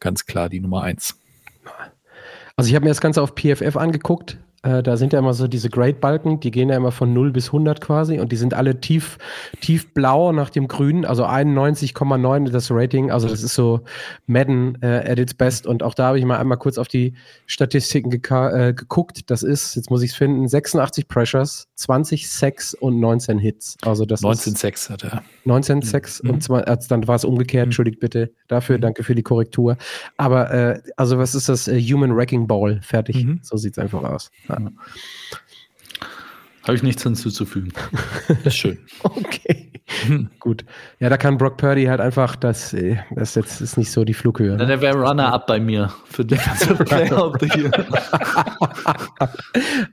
Speaker 4: ganz klar die Nummer eins.
Speaker 2: Also ich habe mir das Ganze auf PFF angeguckt. Äh, da sind ja immer so diese Grade-Balken, die gehen ja immer von 0 bis 100 quasi und die sind alle tief, tief blau nach dem Grün, also 91,9 das Rating, also das ist so Madden äh, at its best und auch da habe ich mal einmal kurz auf die Statistiken äh, geguckt. Das ist, jetzt muss ich es finden, 86 Pressures, 20 Sacks und 19 Hits. Also das
Speaker 4: 19 Sacks hat er.
Speaker 2: 19 Sacks mhm. und zwei, also dann war es umgekehrt, mhm. entschuldigt bitte dafür, mhm. danke für die Korrektur. Aber äh, also was ist das? Äh, Human Wrecking Ball, fertig. Mhm. So sieht es einfach aus. Ja.
Speaker 3: Habe ich nichts hinzuzufügen. [laughs]
Speaker 4: Das ist schön.
Speaker 2: okay. Gut. Ja, da kann Brock Purdy halt einfach, das, äh, das jetzt ist nicht so die Flughöhe.
Speaker 3: Ne? Der wäre Runner-up bei mir für Defensive Player of the Year.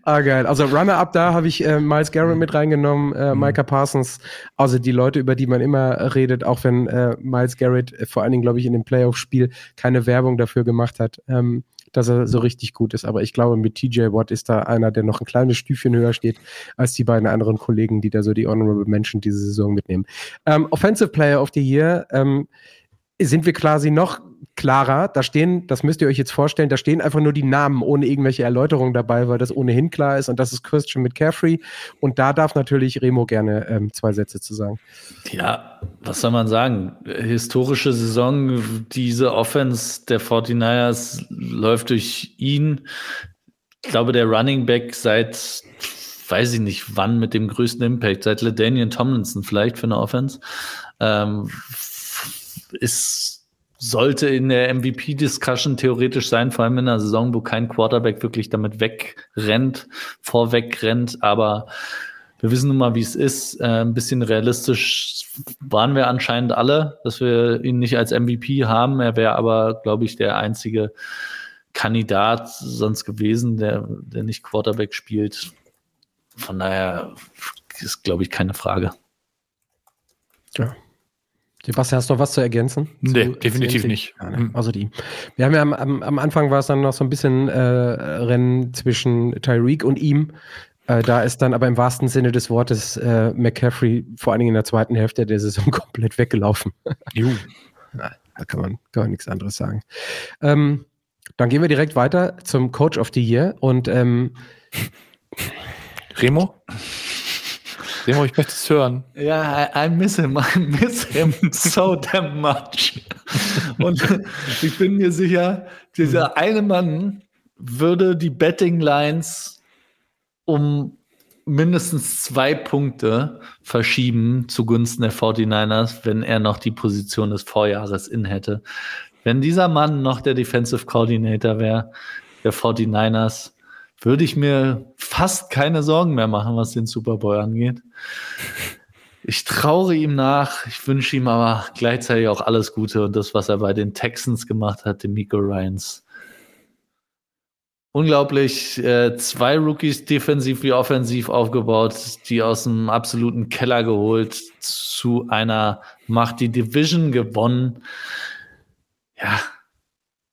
Speaker 2: ah, geil. Also Runner-up, da habe ich äh, Miles Garrett mit reingenommen, äh, mhm. Micah Parsons, also die Leute, über die man immer redet, auch wenn äh, Miles Garrett äh, vor allen Dingen, glaube ich, in dem Playoff-Spiel keine Werbung dafür gemacht hat. Ähm, dass er so richtig gut ist. Aber ich glaube, mit TJ Watt ist da einer, der noch ein kleines Stüfchen höher steht als die beiden anderen Kollegen, die da so die Honorable Menschen diese Saison mitnehmen. Ähm, Offensive Player of the Year ähm, sind wir quasi noch klarer. Da stehen, das müsst ihr euch jetzt vorstellen, da stehen einfach nur die Namen ohne irgendwelche Erläuterungen dabei, weil das ohnehin klar ist. Und das ist Christian McCaffrey. Und da darf natürlich Remo gerne ähm, zwei Sätze zu sagen.
Speaker 3: Ja, was soll man sagen? Historische Saison, diese Offense der 49ers läuft durch ihn. Ich glaube, der Running Back seit weiß ich nicht wann mit dem größten Impact, seit LaDainian Tomlinson vielleicht für eine Offense, ähm, ist sollte in der MVP-Discussion theoretisch sein, vor allem in einer Saison, wo kein Quarterback wirklich damit wegrennt, vorweg rennt, aber wir wissen nun mal, wie es ist. Äh, ein bisschen realistisch waren wir anscheinend alle, dass wir ihn nicht als MVP haben. Er wäre aber, glaube ich, der einzige Kandidat sonst gewesen, der, der nicht Quarterback spielt. Von daher ist, glaube ich, keine Frage.
Speaker 2: Ja, Sebastian, hast du noch was zu ergänzen?
Speaker 4: Nee, zu, definitiv nicht.
Speaker 2: Ja, ne? Mhm. Also die. Wir haben ja am, am, am, Anfang war es dann noch so ein bisschen äh, Rennen zwischen Tyreek und ihm. Äh, da ist dann aber im wahrsten Sinne des Wortes äh, McCaffrey vor allen Dingen in der zweiten Hälfte der Saison [laughs] komplett weggelaufen. Juh. da kann man gar nichts anderes sagen. Ähm, dann gehen wir direkt weiter zum Coach of the Year und ähm,
Speaker 4: Remo? Remo, ich möchte es hören.
Speaker 3: Ja, I, I miss him. I miss him so damn much. Und ich bin mir sicher, dieser eine Mann würde die Betting Lines um mindestens zwei Punkte verschieben zugunsten der 49ers, wenn er noch die Position des Vorjahres in hätte. Wenn dieser Mann noch der Defensive Coordinator wäre, der 49ers, würde ich mir fast keine Sorgen mehr machen, was den Super Bowl angeht. Ich traure ihm nach, ich wünsche ihm aber gleichzeitig auch alles Gute und das, was er bei den Texans gemacht hat, den Miko Ryans. Unglaublich, äh, zwei Rookies defensiv wie offensiv aufgebaut, die aus dem absoluten Keller geholt, zu einer Macht, die Division gewonnen. Ja,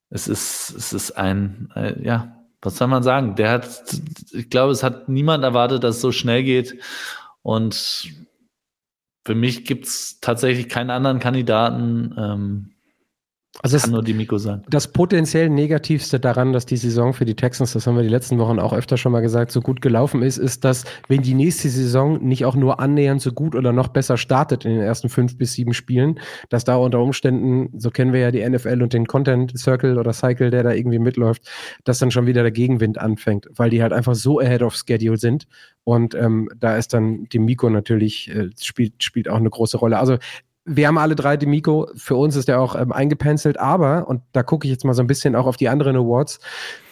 Speaker 3: es ist, es ist ein, äh, ja, was soll man sagen? Der hat, ich glaube, es hat niemand erwartet, dass es so schnell geht. Und für mich gibt es tatsächlich keinen anderen Kandidaten. Ähm,
Speaker 2: also Kann nur die Miko sein. Das potenziell Negativste daran, dass die Saison für die Texans, das haben wir die letzten Wochen auch öfter schon mal gesagt, so gut gelaufen ist, ist, dass wenn die nächste Saison nicht auch nur annähernd so gut oder noch besser startet in den ersten fünf bis sieben Spielen, dass da unter Umständen, so kennen wir ja die NFL und den Content Circle oder Cycle, der da irgendwie mitläuft, dass dann schon wieder der Gegenwind anfängt, weil die halt einfach so ahead of schedule sind. Und ähm, da ist dann die Miko natürlich, äh, spielt, spielt auch eine große Rolle. Also wir haben alle drei Demiko. Für uns ist er auch ähm, eingepenzelt, aber, und da gucke ich jetzt mal so ein bisschen auch auf die anderen Awards,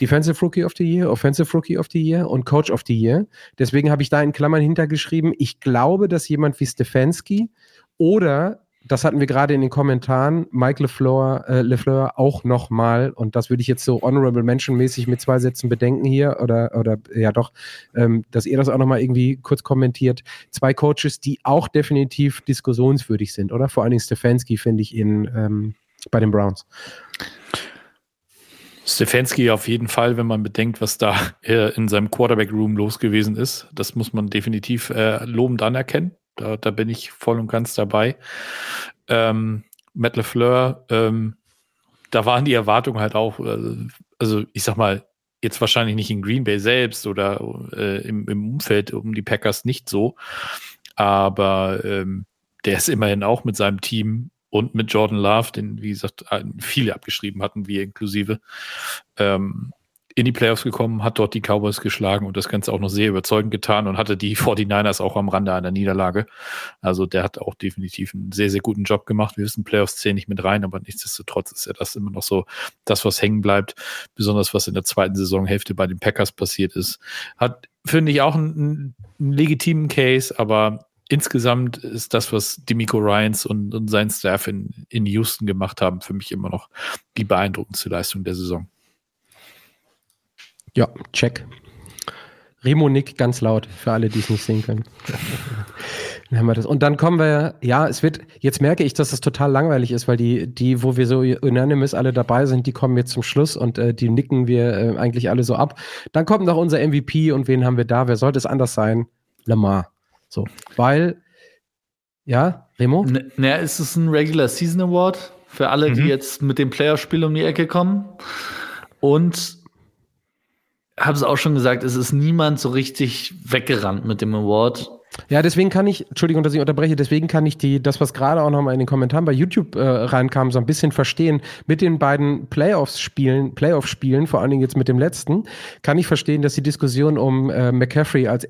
Speaker 2: Defensive Rookie of the Year, Offensive Rookie of the Year und Coach of the Year. Deswegen habe ich da in Klammern hintergeschrieben, ich glaube, dass jemand wie Stefanski oder das hatten wir gerade in den Kommentaren, Mike LeFleur, äh, LeFleur auch nochmal, und das würde ich jetzt so honorable mention-mäßig mit zwei Sätzen bedenken hier, oder, oder ja doch, ähm, dass ihr das auch nochmal irgendwie kurz kommentiert. Zwei Coaches, die auch definitiv diskussionswürdig sind, oder? Vor allen Dingen Stefanski finde ich in, ähm, bei den Browns.
Speaker 4: Stefanski auf jeden Fall, wenn man bedenkt, was da äh, in seinem Quarterback-Room los gewesen ist. Das muss man definitiv äh, lobend anerkennen. Da, da bin ich voll und ganz dabei. Ähm, Matt LeFleur, ähm, da waren die Erwartungen halt auch, also, also ich sag mal, jetzt wahrscheinlich nicht in Green Bay selbst oder äh, im, im, Umfeld um die Packers nicht so, aber ähm, der ist immerhin auch mit seinem Team und mit Jordan Love, den, wie gesagt, viele abgeschrieben hatten, wir inklusive, ähm, in die Playoffs gekommen, hat dort die Cowboys geschlagen und das Ganze auch noch sehr überzeugend getan und hatte die [laughs] 49ers auch am Rande einer Niederlage. Also der hat auch definitiv einen sehr, sehr guten Job gemacht. Wir wissen, Playoffs zählen nicht mit rein, aber nichtsdestotrotz ist ja das immer noch so das, was hängen bleibt. Besonders was in der zweiten Saisonhälfte bei den Packers passiert ist. Hat, finde ich, auch einen, einen legitimen Case, aber insgesamt ist das, was Demico Ryans und, und sein Staff in, in Houston gemacht haben, für mich immer noch die beeindruckendste Leistung der Saison.
Speaker 2: Ja, check. Remo Nick ganz laut, für alle, die es nicht sehen können. dann haben wir das. Und dann kommen wir, ja, es wird, jetzt merke ich, dass es total langweilig ist, weil die, die, wo wir so unanimous alle dabei sind, die kommen jetzt zum Schluss und äh, die nicken wir äh, eigentlich alle so ab. Dann kommt noch unser MVP und wen haben wir da? Wer sollte es anders sein? Lamar. So, weil, ja, Remo?
Speaker 3: Naja, ist es ein Regular Season Award für alle, mhm. die jetzt mit dem Playerspiel um die Ecke kommen? Und habe es auch schon gesagt, es ist niemand so richtig weggerannt mit dem Award.
Speaker 2: Ja, deswegen kann ich, Entschuldigung, dass ich unterbreche, deswegen kann ich die, das, was gerade auch nochmal in den Kommentaren bei YouTube äh, reinkam, so ein bisschen verstehen. Mit den beiden Playoffs-Spielen, Playoff-Spielen, vor allen Dingen jetzt mit dem letzten, kann ich verstehen, dass die Diskussion um äh, McCaffrey als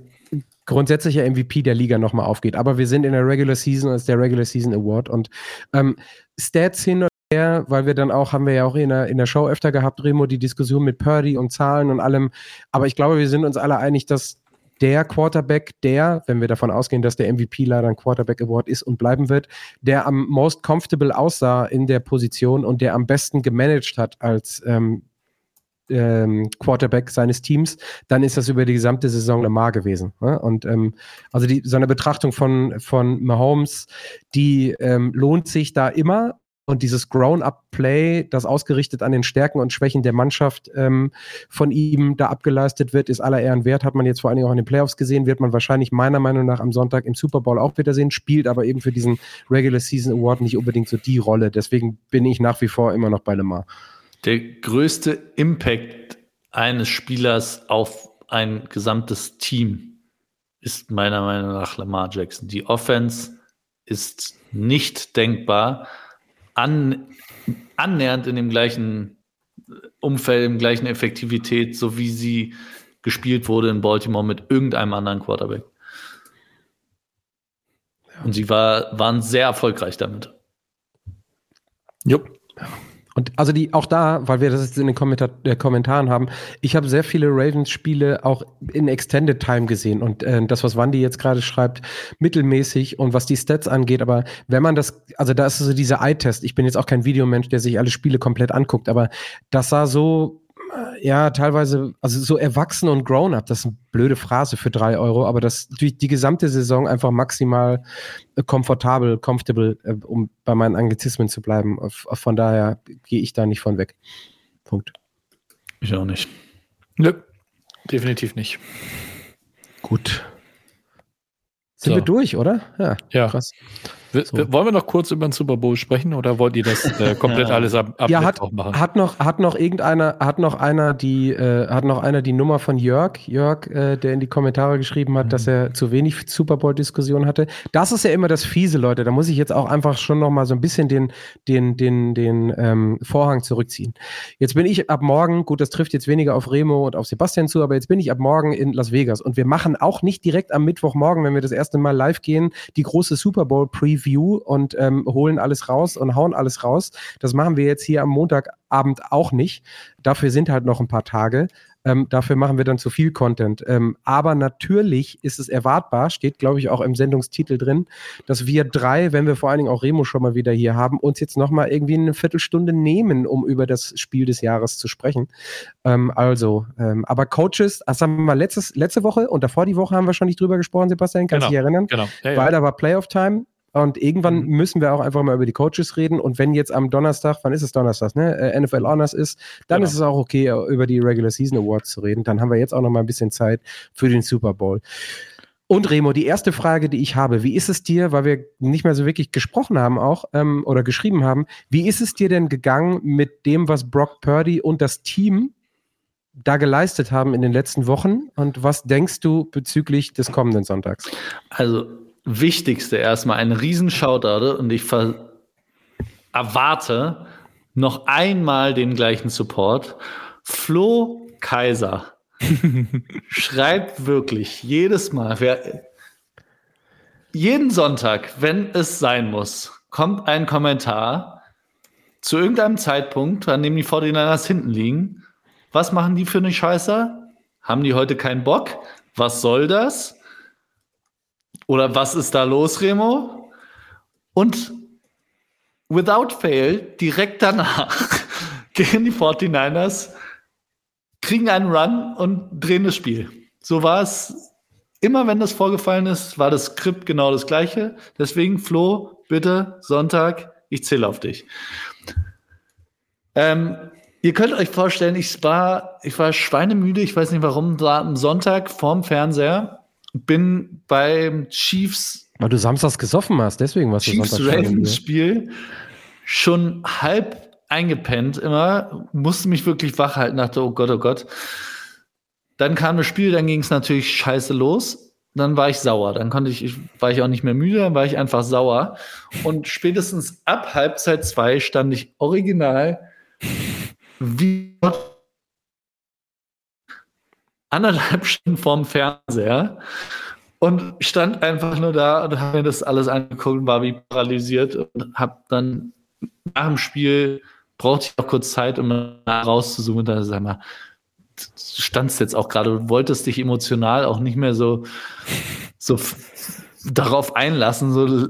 Speaker 2: grundsätzlicher MVP der Liga nochmal aufgeht. Aber wir sind in der Regular Season, als der Regular Season Award und ähm, Stats hin her, weil wir dann auch, haben wir ja auch in der, in der Show öfter gehabt, Remo, die Diskussion mit Purdy und Zahlen und allem. Aber ich glaube, wir sind uns alle einig, dass der Quarterback, der, wenn wir davon ausgehen, dass der MVP leider ein Quarterback Award ist und bleiben wird, der am most comfortable aussah in der Position und der am besten gemanagt hat als ähm, ähm, Quarterback seines Teams, dann ist das über die gesamte Saison Lamar gewesen. Ne? Und ähm, also die, so eine Betrachtung von, von Mahomes, die ähm, lohnt sich da immer und dieses Grown-up-Play, das ausgerichtet an den Stärken und Schwächen der Mannschaft ähm, von ihm da abgeleistet wird, ist aller Ehren wert. Hat man jetzt vor allen Dingen auch in den Playoffs gesehen, wird man wahrscheinlich meiner Meinung nach am Sonntag im Super Bowl auch wieder sehen, spielt aber eben für diesen Regular Season Award nicht unbedingt so die Rolle. Deswegen bin ich nach wie vor immer noch bei Lemar.
Speaker 3: Der größte Impact eines Spielers auf ein gesamtes Team ist meiner Meinung nach Lamar Jackson. Die Offense ist nicht denkbar an, annähernd in dem gleichen Umfeld, im gleichen Effektivität, so wie sie gespielt wurde in Baltimore mit irgendeinem anderen Quarterback. Und sie war, waren sehr erfolgreich damit.
Speaker 2: Jupp. Und also die auch da, weil wir das jetzt in den Kommentar äh, Kommentaren haben, ich habe sehr viele Ravens-Spiele auch in Extended Time gesehen. Und äh, das, was Wandy jetzt gerade schreibt, mittelmäßig und was die Stats angeht, aber wenn man das, also da ist so dieser Eye-Test, ich bin jetzt auch kein Videomensch, der sich alle Spiele komplett anguckt, aber das sah so ja, teilweise, also so erwachsen und grown up, das ist eine blöde Phrase für drei Euro, aber das durch die gesamte Saison einfach maximal äh, komfortabel, comfortable, äh, um bei meinen Anglizismen zu bleiben. Von daher gehe ich da nicht von weg. Punkt.
Speaker 3: Ich auch nicht.
Speaker 4: Nö, definitiv nicht.
Speaker 2: Gut. Sind so. wir durch, oder?
Speaker 4: Ja. ja. Krass. So. Wollen wir noch kurz über den Super Bowl sprechen oder wollt ihr das äh, [laughs] komplett alles ab,
Speaker 2: ab ja, hat, machen? Hat noch, hat noch irgendeiner, hat noch einer die, äh, hat noch einer die Nummer von Jörg, Jörg, äh, der in die Kommentare geschrieben hat, mhm. dass er zu wenig Super Bowl-Diskussion hatte. Das ist ja immer das Fiese, Leute. Da muss ich jetzt auch einfach schon noch mal so ein bisschen den, den, den, den ähm, Vorhang zurückziehen. Jetzt bin ich ab morgen, gut, das trifft jetzt weniger auf Remo und auf Sebastian zu, aber jetzt bin ich ab morgen in Las Vegas und wir machen auch nicht direkt am Mittwochmorgen, wenn wir das erste Mal live gehen, die große Super Bowl Preview Review und ähm, holen alles raus und hauen alles raus. Das machen wir jetzt hier am Montagabend auch nicht. Dafür sind halt noch ein paar Tage. Ähm, dafür machen wir dann zu viel Content. Ähm, aber natürlich ist es erwartbar, steht glaube ich auch im Sendungstitel drin, dass wir drei, wenn wir vor allen Dingen auch Remo schon mal wieder hier haben, uns jetzt nochmal irgendwie eine Viertelstunde nehmen, um über das Spiel des Jahres zu sprechen. Ähm, also, ähm, aber Coaches, das haben wir mal letztes, letzte Woche und davor die Woche haben wir schon nicht drüber gesprochen, Sebastian, kannst du genau, dich erinnern? Genau. Ja, ja. Weil da war Playoff-Time und irgendwann mhm. müssen wir auch einfach mal über die Coaches reden. Und wenn jetzt am Donnerstag, wann ist es Donnerstag, ne? Äh, NFL Honors ist, dann genau. ist es auch okay, über die Regular Season Awards zu reden. Dann haben wir jetzt auch noch mal ein bisschen Zeit für den Super Bowl. Und Remo, die erste Frage, die ich habe, wie ist es dir, weil wir nicht mehr so wirklich gesprochen haben auch ähm, oder geschrieben haben, wie ist es dir denn gegangen mit dem, was Brock Purdy und das Team da geleistet haben in den letzten Wochen? Und was denkst du bezüglich des kommenden Sonntags?
Speaker 3: Also Wichtigste erstmal ein Riesenshoutout und ich erwarte noch einmal den gleichen Support. Flo Kaiser [laughs] schreibt wirklich jedes Mal, wer, jeden Sonntag, wenn es sein muss, kommt ein Kommentar zu irgendeinem Zeitpunkt, an dem die 49ers hinten liegen. Was machen die für eine Scheiße? Haben die heute keinen Bock? Was soll das? Oder was ist da los, Remo? Und without fail, direkt danach [laughs] gehen die 49ers, kriegen einen Run und drehen das Spiel. So war es immer, wenn das vorgefallen ist, war das Skript genau das gleiche. Deswegen, Flo, bitte, Sonntag, ich zähle auf dich. Ähm, ihr könnt euch vorstellen, ich war, ich war schweinemüde, ich weiß nicht warum, war am Sonntag vorm Fernseher bin beim Chiefs.
Speaker 2: Weil du samstags gesoffen hast, deswegen warst du
Speaker 3: Chiefs Ravens Spiel schon halb eingepennt immer, musste mich wirklich wach halten, dachte, oh Gott, oh Gott. Dann kam das Spiel, dann ging es natürlich scheiße los. Dann war ich sauer. Dann konnte ich, war ich auch nicht mehr müde, dann war ich einfach sauer. Und spätestens ab Halbzeit zwei stand ich original wie anderthalb [laughs] Stunden vorm Fernseher und stand einfach nur da und habe mir das alles angeguckt und war wie paralysiert und habe dann nach dem Spiel brauchte ich auch kurz Zeit, um rauszuzoomen. Da sag mal, du standst jetzt auch gerade und wolltest dich emotional auch nicht mehr so, so darauf einlassen, so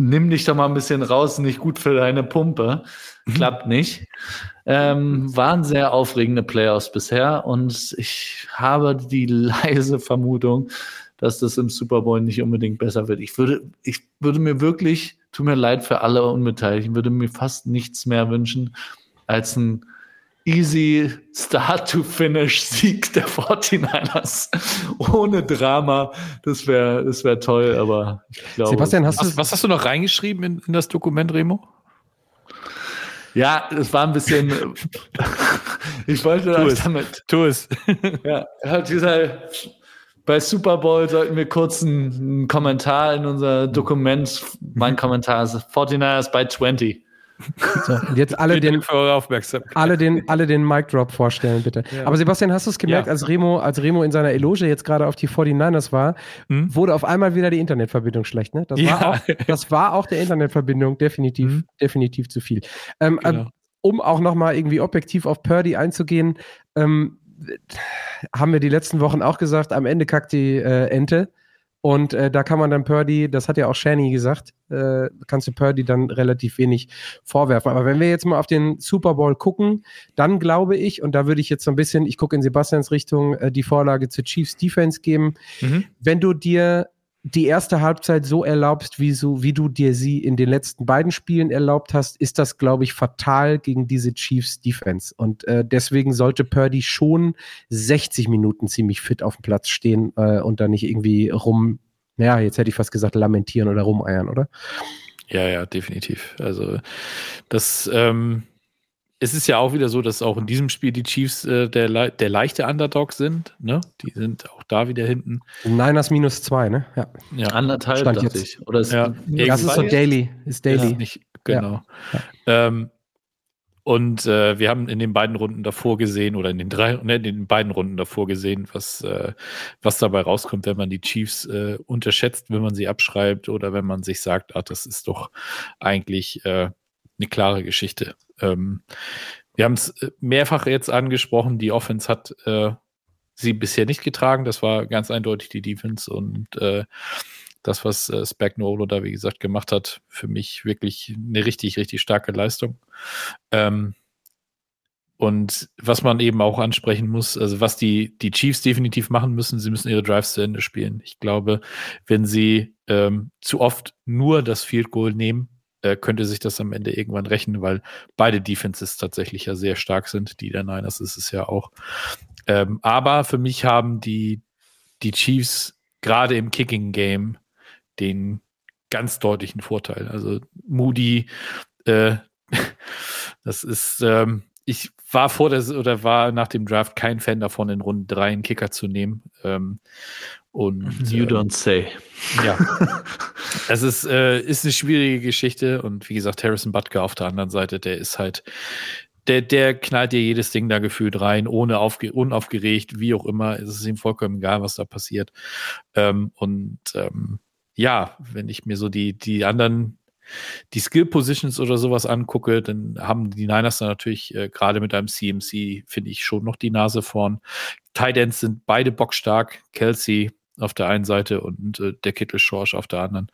Speaker 3: nimm dich doch mal ein bisschen raus, nicht gut für deine Pumpe. Mhm. Klappt nicht. Ähm, waren sehr aufregende Playoffs bisher und ich habe die leise Vermutung, dass das im Super Bowl nicht unbedingt besser wird. Ich würde, ich würde mir wirklich, tut mir leid für alle Unbeteiligten, würde mir fast nichts mehr wünschen als ein easy Start-to-Finish-Sieg der 49ers. Ohne Drama. Das wäre das wär toll, aber ich glaube.
Speaker 4: Sebastian, hast was, du, was hast du noch reingeschrieben in, in das Dokument, Remo?
Speaker 3: Ja, es war ein bisschen. [laughs] ich wollte tu
Speaker 4: es. damit. Tu es. [laughs]
Speaker 3: ja, hat dieser, bei Super Bowl sollten wir kurz einen, einen Kommentar in unser Dokument. Mein Kommentar ist 49ers by 20.
Speaker 2: So, und jetzt alle den,
Speaker 4: Dank für eure Aufmerksamkeit.
Speaker 2: alle den, alle den Mic Drop vorstellen, bitte.
Speaker 3: Ja.
Speaker 2: Aber Sebastian, hast du es gemerkt,
Speaker 4: Ja.
Speaker 2: als Remo, als Remo in seiner Eloge jetzt gerade auf die 49ers war,
Speaker 4: Hm?
Speaker 2: wurde auf einmal wieder die Internetverbindung schlecht, ne? Das, war,
Speaker 4: Ja.
Speaker 2: auch, das war auch der Internetverbindung definitiv,
Speaker 4: Mhm.
Speaker 2: definitiv zu viel. Ähm,
Speaker 4: Genau.
Speaker 2: ähm, um auch nochmal irgendwie objektiv auf Purdy einzugehen, ähm, haben wir die letzten Wochen auch gesagt, am Ende kackt die äh, Ente. Und äh, da kann man dann Purdy, das hat ja auch Shani gesagt, äh, kannst du Purdy dann relativ wenig vorwerfen. Aber wenn wir jetzt mal auf den Super Bowl gucken, dann glaube ich, und da würde ich jetzt so ein bisschen, ich gucke in Sebastians Richtung, äh, die Vorlage zur Chiefs Defense geben,
Speaker 4: Mhm.
Speaker 2: wenn du dir die erste Halbzeit so erlaubst, wie, so, wie du dir sie in den letzten beiden Spielen erlaubt hast, ist das, glaube ich, fatal gegen diese Chiefs Defense. Und äh, deswegen sollte Purdy schon 60 Minuten ziemlich fit auf dem Platz stehen äh, und da nicht irgendwie rum, naja, jetzt hätte ich fast gesagt, lamentieren oder rumeiern, oder?
Speaker 4: Ja, ja, definitiv. Also das, ähm, es ist ja auch wieder so, dass auch in diesem Spiel die Chiefs äh, der, der leichte Underdog sind. Ne? Die sind auch da wieder hinten.
Speaker 2: Niners minus zwei, ne? Ja.
Speaker 4: Ja,
Speaker 3: Anderthalb,
Speaker 2: Stand jetzt.
Speaker 3: ich. Oder ist
Speaker 4: Ja.
Speaker 2: Das ist so daily, ist daily.
Speaker 4: Ist nicht, genau. Ähm, und äh, wir haben in den beiden Runden davor gesehen, oder in den drei, ne, in den beiden Runden davor gesehen, was, äh, was dabei rauskommt, wenn man die Chiefs äh, unterschätzt, wenn man sie abschreibt oder wenn man sich sagt, ah, das ist doch eigentlich äh, eine klare Geschichte. Ähm, wir haben es mehrfach jetzt angesprochen, die Offense hat äh, sie bisher nicht getragen. Das war ganz eindeutig die Defense und äh, das, was äh, Spagnuolo da, wie gesagt, gemacht hat, für mich wirklich eine richtig, richtig starke Leistung. Ähm, und was man eben auch ansprechen muss, also was die, die Chiefs definitiv machen müssen, sie müssen ihre Drives zu Ende spielen. Ich glaube, wenn sie ähm, zu oft nur das Field Goal nehmen, äh, könnte sich das am Ende irgendwann rächen, weil beide Defenses tatsächlich ja sehr stark sind. Die der Niners ist es ja auch. Ähm, aber für mich haben die, die Chiefs gerade im Kicking Game den ganz deutlichen Vorteil. Also Moody, äh, [laughs] das ist, ähm, ich war vor der oder war nach dem Draft kein Fan davon, in Runde 3 einen Kicker zu nehmen. Ähm, und
Speaker 3: You
Speaker 4: ähm,
Speaker 3: don't say.
Speaker 4: ja. [laughs] es ist, äh, ist eine schwierige Geschichte und wie gesagt, Harrison Butker auf der anderen Seite, der ist halt, der, der knallt dir jedes Ding da gefühlt rein, ohne aufge unaufgeregt, wie auch immer. Es ist ihm vollkommen egal, was da passiert. Ähm, und ähm, ja, wenn ich mir so die, die anderen, die Skill Positions oder sowas angucke, dann haben die Niners da natürlich äh, gerade mit einem CMC, finde ich, schon noch die Nase vorn. Tight Ends sind beide bockstark. Kelsey auf der einen Seite und äh, der Kittel Schorsch auf der anderen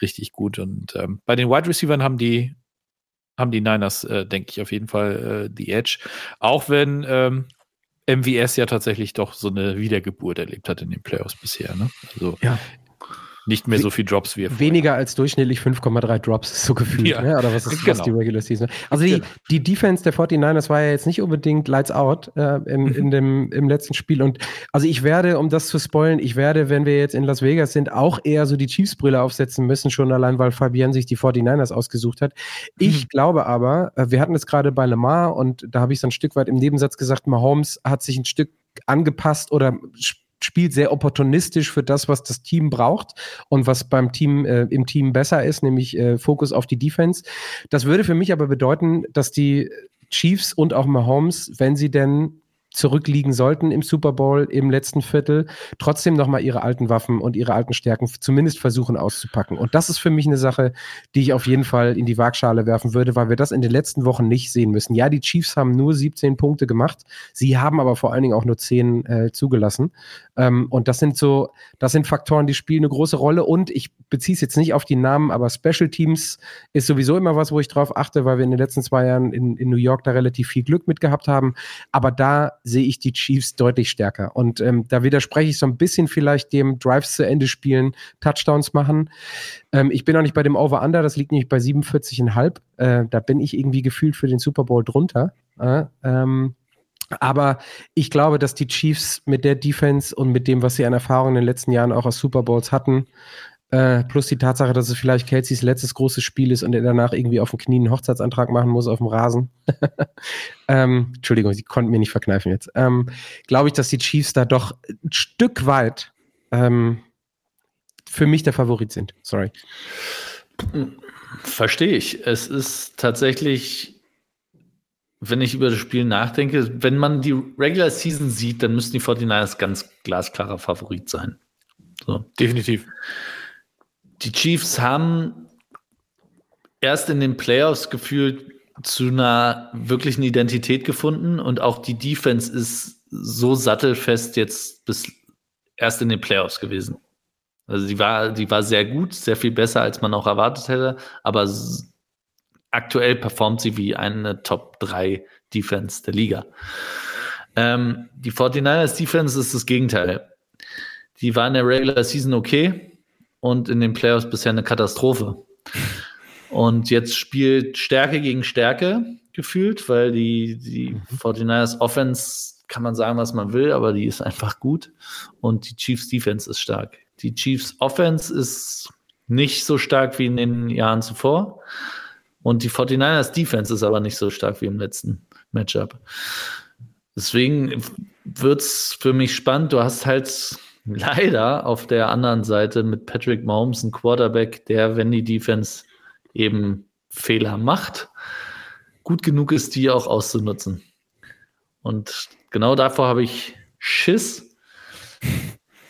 Speaker 4: richtig gut. Und ähm, bei den Wide Receivers haben die haben die Niners, äh, denke ich, auf jeden Fall äh, die Edge. Auch wenn ähm, MVS ja tatsächlich doch so eine Wiedergeburt erlebt hat in den Playoffs bisher. Ne? Also
Speaker 2: Ja.
Speaker 4: Nicht mehr so viel Drops wie er.
Speaker 2: Weniger als durchschnittlich 5,3 Drops, ist so gefühlt.
Speaker 4: Ja,
Speaker 2: ne? Oder was ist was
Speaker 4: genau.
Speaker 2: die Regular Season? Also die, die Defense der 49ers war ja jetzt nicht unbedingt lights out äh, im, in dem, im letzten Spiel. Und also ich werde, um das zu spoilen, ich werde, wenn wir jetzt in Las Vegas sind, auch eher so die Chiefs-Brille aufsetzen müssen, schon allein, weil Fabian sich die 49ers ausgesucht hat. Ich
Speaker 4: Mhm.
Speaker 2: glaube aber, äh, wir hatten es gerade bei Lamar und da habe ich so ein Stück weit im Nebensatz gesagt, Mahomes hat sich ein Stück angepasst oder sp- spielt sehr opportunistisch für das, was das Team braucht und was beim Team äh, im Team besser ist, nämlich äh, Fokus auf die Defense. Das würde für mich aber bedeuten, dass die Chiefs und auch Mahomes, wenn sie denn zurückliegen sollten im Super Bowl im letzten Viertel, trotzdem nochmal ihre alten Waffen und ihre alten Stärken zumindest versuchen auszupacken. Und das ist für mich eine Sache, die ich auf jeden Fall in die Waagschale werfen würde, weil wir das in den letzten Wochen nicht sehen müssen. Ja, die Chiefs haben nur 17 Punkte gemacht, sie haben aber vor allen Dingen auch nur 10 äh, zugelassen. Ähm, und das sind so, das sind Faktoren, die spielen eine große Rolle. Und ich beziehe es jetzt nicht auf die Namen, aber Special Teams ist sowieso immer was, wo ich drauf achte, weil wir in den letzten zwei Jahren in, in New York da relativ viel Glück mit gehabt haben. Aber da sehe ich die Chiefs deutlich stärker. Und ähm, da widerspreche ich so ein bisschen vielleicht dem Drives zu Ende spielen, Touchdowns machen. Ähm, ich bin auch nicht bei dem Over-Under, das liegt nämlich bei 47,5. Äh, da bin ich irgendwie gefühlt für den Super Bowl drunter. Äh, ähm, aber ich glaube, dass die Chiefs mit der Defense und mit dem, was sie an Erfahrung in den letzten Jahren auch aus Super Bowls hatten, äh, plus die Tatsache, dass es vielleicht Kelseys letztes großes Spiel ist und er danach irgendwie auf dem Knie einen Hochzeitsantrag machen muss auf dem Rasen. [laughs] ähm, Entschuldigung, sie konnten mir nicht verkneifen jetzt. Ähm, glaube ich, dass die Chiefs da doch ein Stück weit ähm, für mich der Favorit sind. Sorry.
Speaker 3: Verstehe ich. Es ist tatsächlich, wenn ich über das Spiel nachdenke, wenn man die Regular Season sieht, dann müssten die 49ers ganz glasklarer Favorit sein.
Speaker 4: So. Definitiv.
Speaker 3: Die Chiefs haben erst in den Playoffs gefühlt zu einer wirklichen Identität gefunden und auch die Defense ist so sattelfest jetzt bis erst in den Playoffs gewesen. Also die war, die war sehr gut, sehr viel besser, als man auch erwartet hätte, aber aktuell performt sie wie eine Top 3 Defense der Liga. Ähm, die 49ers Defense ist das Gegenteil. Die war in der Regular Season okay und in den Playoffs bisher eine Katastrophe. Und jetzt spielt Stärke gegen Stärke gefühlt, weil die, die 49ers Offense kann man sagen, was man will, aber die ist einfach gut. Und die Chiefs Defense ist stark. Die Chiefs Offense ist nicht so stark wie in den Jahren zuvor. Und die 49ers Defense ist aber nicht so stark wie im letzten Matchup. Deswegen wird es für mich spannend. Du hast halt leider auf der anderen Seite mit Patrick Mahomes einen Quarterback, der, wenn die Defense eben Fehler macht, gut genug ist, die auch auszunutzen. Und genau davor habe ich Schiss.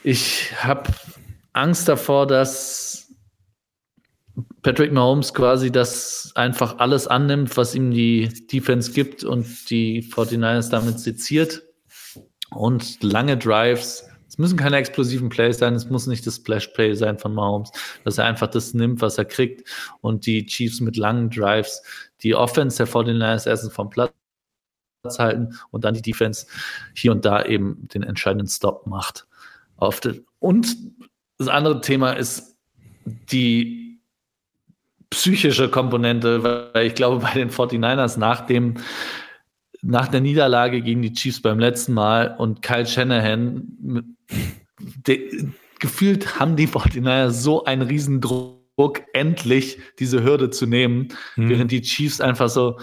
Speaker 3: Ich habe Angst davor, dass Patrick Mahomes quasi das einfach alles annimmt, was ihm die Defense gibt und die 49ers damit seziert und lange Drives. Es müssen keine explosiven Plays sein, es muss nicht das Splash Play sein von Mahomes, dass er einfach das nimmt, was er kriegt und die Chiefs mit langen Drives die Offense der 49ers erstens vom Platz halten und dann die Defense hier und da eben den entscheidenden Stop macht. und das andere Thema ist die psychische Komponente, weil ich glaube, bei den 49ers nach dem nach der Niederlage gegen die Chiefs beim letzten Mal und Kyle Shanahan, de, gefühlt haben die 49ers so einen Riesendruck, endlich diese Hürde zu nehmen, mhm. während die Chiefs einfach so,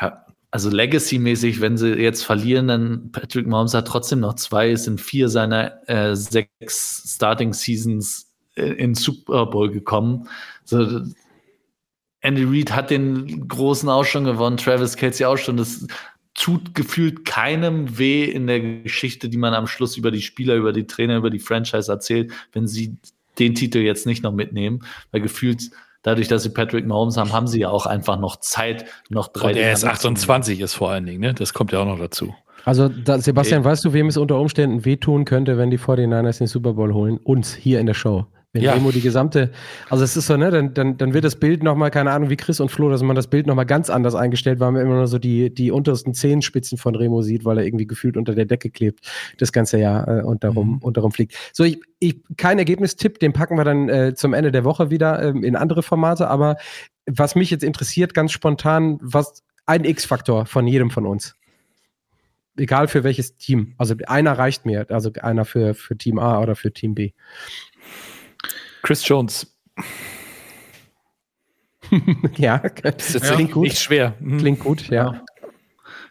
Speaker 3: ja, also Legacy-mäßig, wenn sie jetzt verlieren, dann Patrick Mahomes hat trotzdem noch zwei, es sind vier seiner äh, sechs Starting Seasons in Super Bowl gekommen. So, Andy Reid hat den großen auch schon gewonnen, Travis Kelsey auch schon. Das tut gefühlt keinem weh in der Geschichte, die man am Schluss über die Spieler, über die Trainer, über die Franchise erzählt, wenn sie den Titel jetzt nicht noch mitnehmen, weil gefühlt dadurch, dass sie Patrick Mahomes haben, haben sie ja auch einfach noch Zeit, noch drei.
Speaker 4: Und er ist 28 ist vor allen Dingen, ne? Das kommt ja auch noch dazu.
Speaker 2: Also, da, Sebastian, okay. weißt du, wem es unter Umständen wehtun könnte, wenn die 49ers den Super Bowl holen? Uns hier in der Show. Wenn ja. Remo die gesamte, also es ist so, ne, dann, dann, dann wird das Bild nochmal, keine Ahnung, wie Chris und Flo, dass man das Bild nochmal ganz anders eingestellt, weil man immer nur so die, die untersten Zehenspitzen von Remo sieht, weil er irgendwie gefühlt unter der Decke klebt, das ganze Jahr äh, und, darum, mhm. und darum fliegt. So, ich, ich, kein Ergebnistipp, den packen wir dann äh, zum Ende der Woche wieder ähm, in andere Formate, aber was mich jetzt interessiert, ganz spontan, was ein X-Faktor von jedem von uns egal für welches Team. Also einer reicht mir, also einer für, für Team A oder für Team B.
Speaker 4: Chris Jones. [laughs]
Speaker 2: ja, das
Speaker 4: ja, klingt gut. Nicht schwer.
Speaker 2: Mhm. Klingt gut, ja. ja.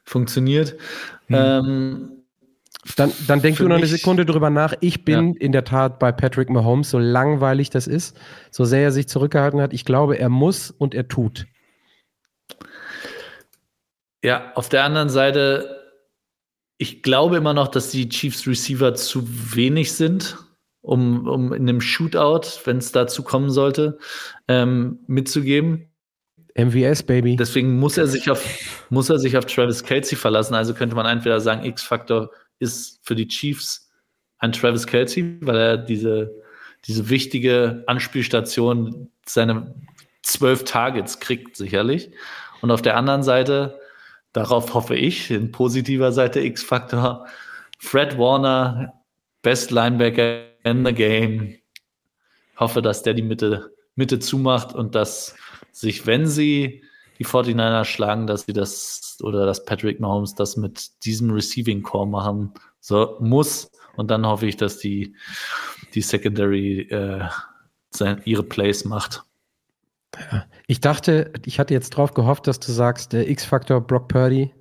Speaker 3: Funktioniert. Mhm. Ähm,
Speaker 2: dann, dann denk du noch eine Sekunde drüber nach. Ich bin ja. in der Tat bei Patrick Mahomes, so langweilig das ist, so sehr er sich zurückgehalten hat. Ich glaube, er muss und er tut.
Speaker 3: Ja, auf der anderen Seite, ich glaube immer noch, dass die Chiefs Receiver zu wenig sind um, um in einem Shootout, wenn es dazu kommen sollte, ähm, mitzugeben.
Speaker 2: MVS, Baby.
Speaker 3: Deswegen muss er sich auf, muss er sich auf Travis Kelsey verlassen. Also könnte man entweder sagen, X-Factor ist für die Chiefs ein Travis Kelsey, weil er diese, diese wichtige Anspielstation seine zwölf Targets kriegt, sicherlich. Und auf der anderen Seite, darauf hoffe ich, in positiver Seite X-Factor, Fred Warner, Best Linebacker in the game. Hoffe, dass der die Mitte, Mitte zumacht und dass sich, wenn sie die 49er schlagen, dass sie das oder dass Patrick Mahomes das mit diesem Receiving Core machen so, muss. Und dann hoffe ich, dass die, die Secondary äh, sein, ihre Plays macht.
Speaker 2: Ich dachte, ich hatte jetzt drauf gehofft, dass du sagst, der X-Factor Brock Purdy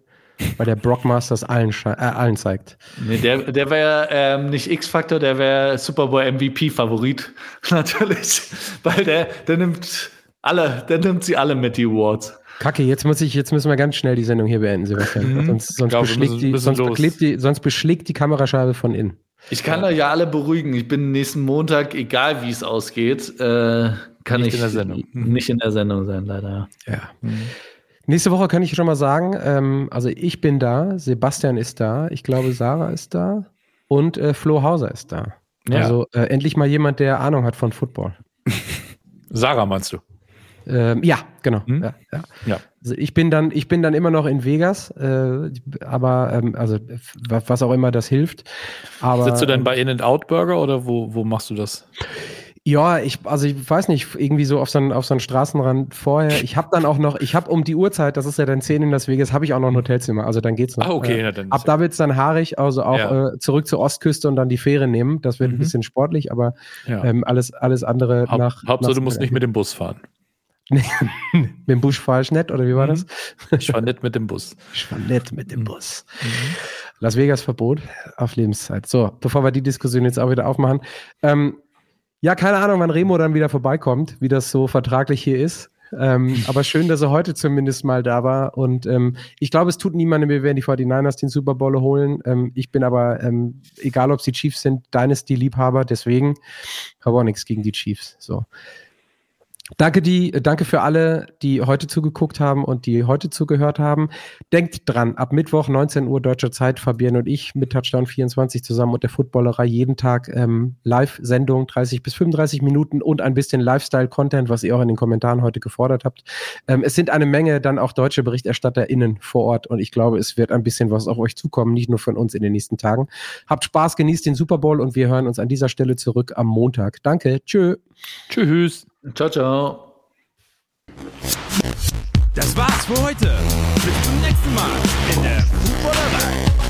Speaker 2: weil der Brockmasters allen, äh, allen zeigt.
Speaker 3: Nee, der der wäre ähm, nicht X-Faktor, der wäre Super Bowl MVP-Favorit, [laughs] natürlich. Weil der, der nimmt Alle, der nimmt sie alle mit, die Awards.
Speaker 2: Kacke, jetzt, muss ich, jetzt müssen wir ganz schnell die Sendung hier beenden, Sebastian.
Speaker 4: Mhm.
Speaker 2: Sonst, sonst,
Speaker 4: glaube, wir
Speaker 2: beschlägt die, sonst, beklebt die, sonst beschlägt die Kamerascheibe von innen.
Speaker 3: Ich kann euch ja alle beruhigen. Ich bin nächsten Montag, egal wie es ausgeht, äh, kann
Speaker 4: Nicht
Speaker 3: ich
Speaker 4: in der Sendung. Mhm.
Speaker 3: nicht in der Sendung sein, leider.
Speaker 2: Ja. Nächste Woche kann ich schon mal sagen, ähm, also ich bin da, Sebastian ist da, ich glaube Sarah ist da und äh, Flo Hauser ist da.
Speaker 4: Ja.
Speaker 2: Also äh, endlich mal jemand, der Ahnung hat von Football. [laughs]
Speaker 4: Sarah meinst du?
Speaker 2: Ähm, ja, genau.
Speaker 4: Hm?
Speaker 2: Ja, ja.
Speaker 4: Ja.
Speaker 2: Also ich bin dann, ich bin dann immer noch in Vegas, äh, aber ähm, also was auch immer das hilft. Aber
Speaker 4: Sitzt du denn
Speaker 2: ähm,
Speaker 4: bei In-N-Out Burger oder wo, wo machst du das?
Speaker 2: Ja, ich, also ich weiß nicht, irgendwie so auf so einen, auf so einen Straßenrand vorher. Ich habe dann auch noch, ich habe um die Uhrzeit, das ist ja dann 10 in Las Vegas, habe ich auch noch ein Hotelzimmer. Also dann geht's noch.
Speaker 4: Ah, okay,
Speaker 2: Äh,
Speaker 4: na dann
Speaker 2: ab da wird's dann haarig, also auch
Speaker 4: Ja.
Speaker 2: äh, zurück zur Ostküste und dann die Fähre nehmen. Das wird ein
Speaker 4: Mhm.
Speaker 2: bisschen sportlich, aber
Speaker 4: ja.
Speaker 2: ähm, alles, alles andere
Speaker 4: Haupt,
Speaker 2: nach.
Speaker 4: Hauptsache,
Speaker 2: nach-
Speaker 4: du musst nicht mit dem Bus fahren. [laughs]
Speaker 2: mit dem Busch fahr ich nicht, oder wie war
Speaker 4: Mhm.
Speaker 2: das?
Speaker 4: Ich war nicht mit dem Bus.
Speaker 2: Ich fahr nicht mit
Speaker 4: Mhm.
Speaker 2: dem Bus. Las Vegas Verbot auf Lebenszeit. So, bevor wir die Diskussion jetzt auch wieder aufmachen. Ähm, ja, keine Ahnung, wann Remo dann wieder vorbeikommt, wie das so vertraglich hier ist. Ähm, [laughs] aber schön, dass er heute zumindest mal da war. Und ähm, ich glaube, es tut niemandem, wir werden die 49ers den Super Bowl holen. Ähm, ich bin aber, ähm, egal ob sie Chiefs sind, Dynasty-Liebhaber, deswegen habe auch nichts gegen die Chiefs. So. Danke, die, danke für alle, die heute zugeguckt haben und die heute zugehört haben. Denkt dran, ab Mittwoch 19 Uhr deutscher Zeit, Fabian und ich mit Touchdown 24 zusammen und der Footballerei jeden Tag ähm, Live-Sendung, 30 bis 35 Minuten und ein bisschen Lifestyle-Content, was ihr auch in den Kommentaren heute gefordert habt. Ähm, es sind eine Menge dann auch deutsche BerichterstatterInnen vor Ort und ich glaube, es wird ein bisschen was auf euch zukommen, nicht nur von uns in den nächsten Tagen. Habt Spaß, genießt den Super Bowl und wir hören uns an dieser Stelle zurück am Montag. Danke, tschö.
Speaker 4: Tschüss.
Speaker 3: Ciao, ciao.
Speaker 1: Das war's für heute. Bis zum nächsten Mal in der Footballerei.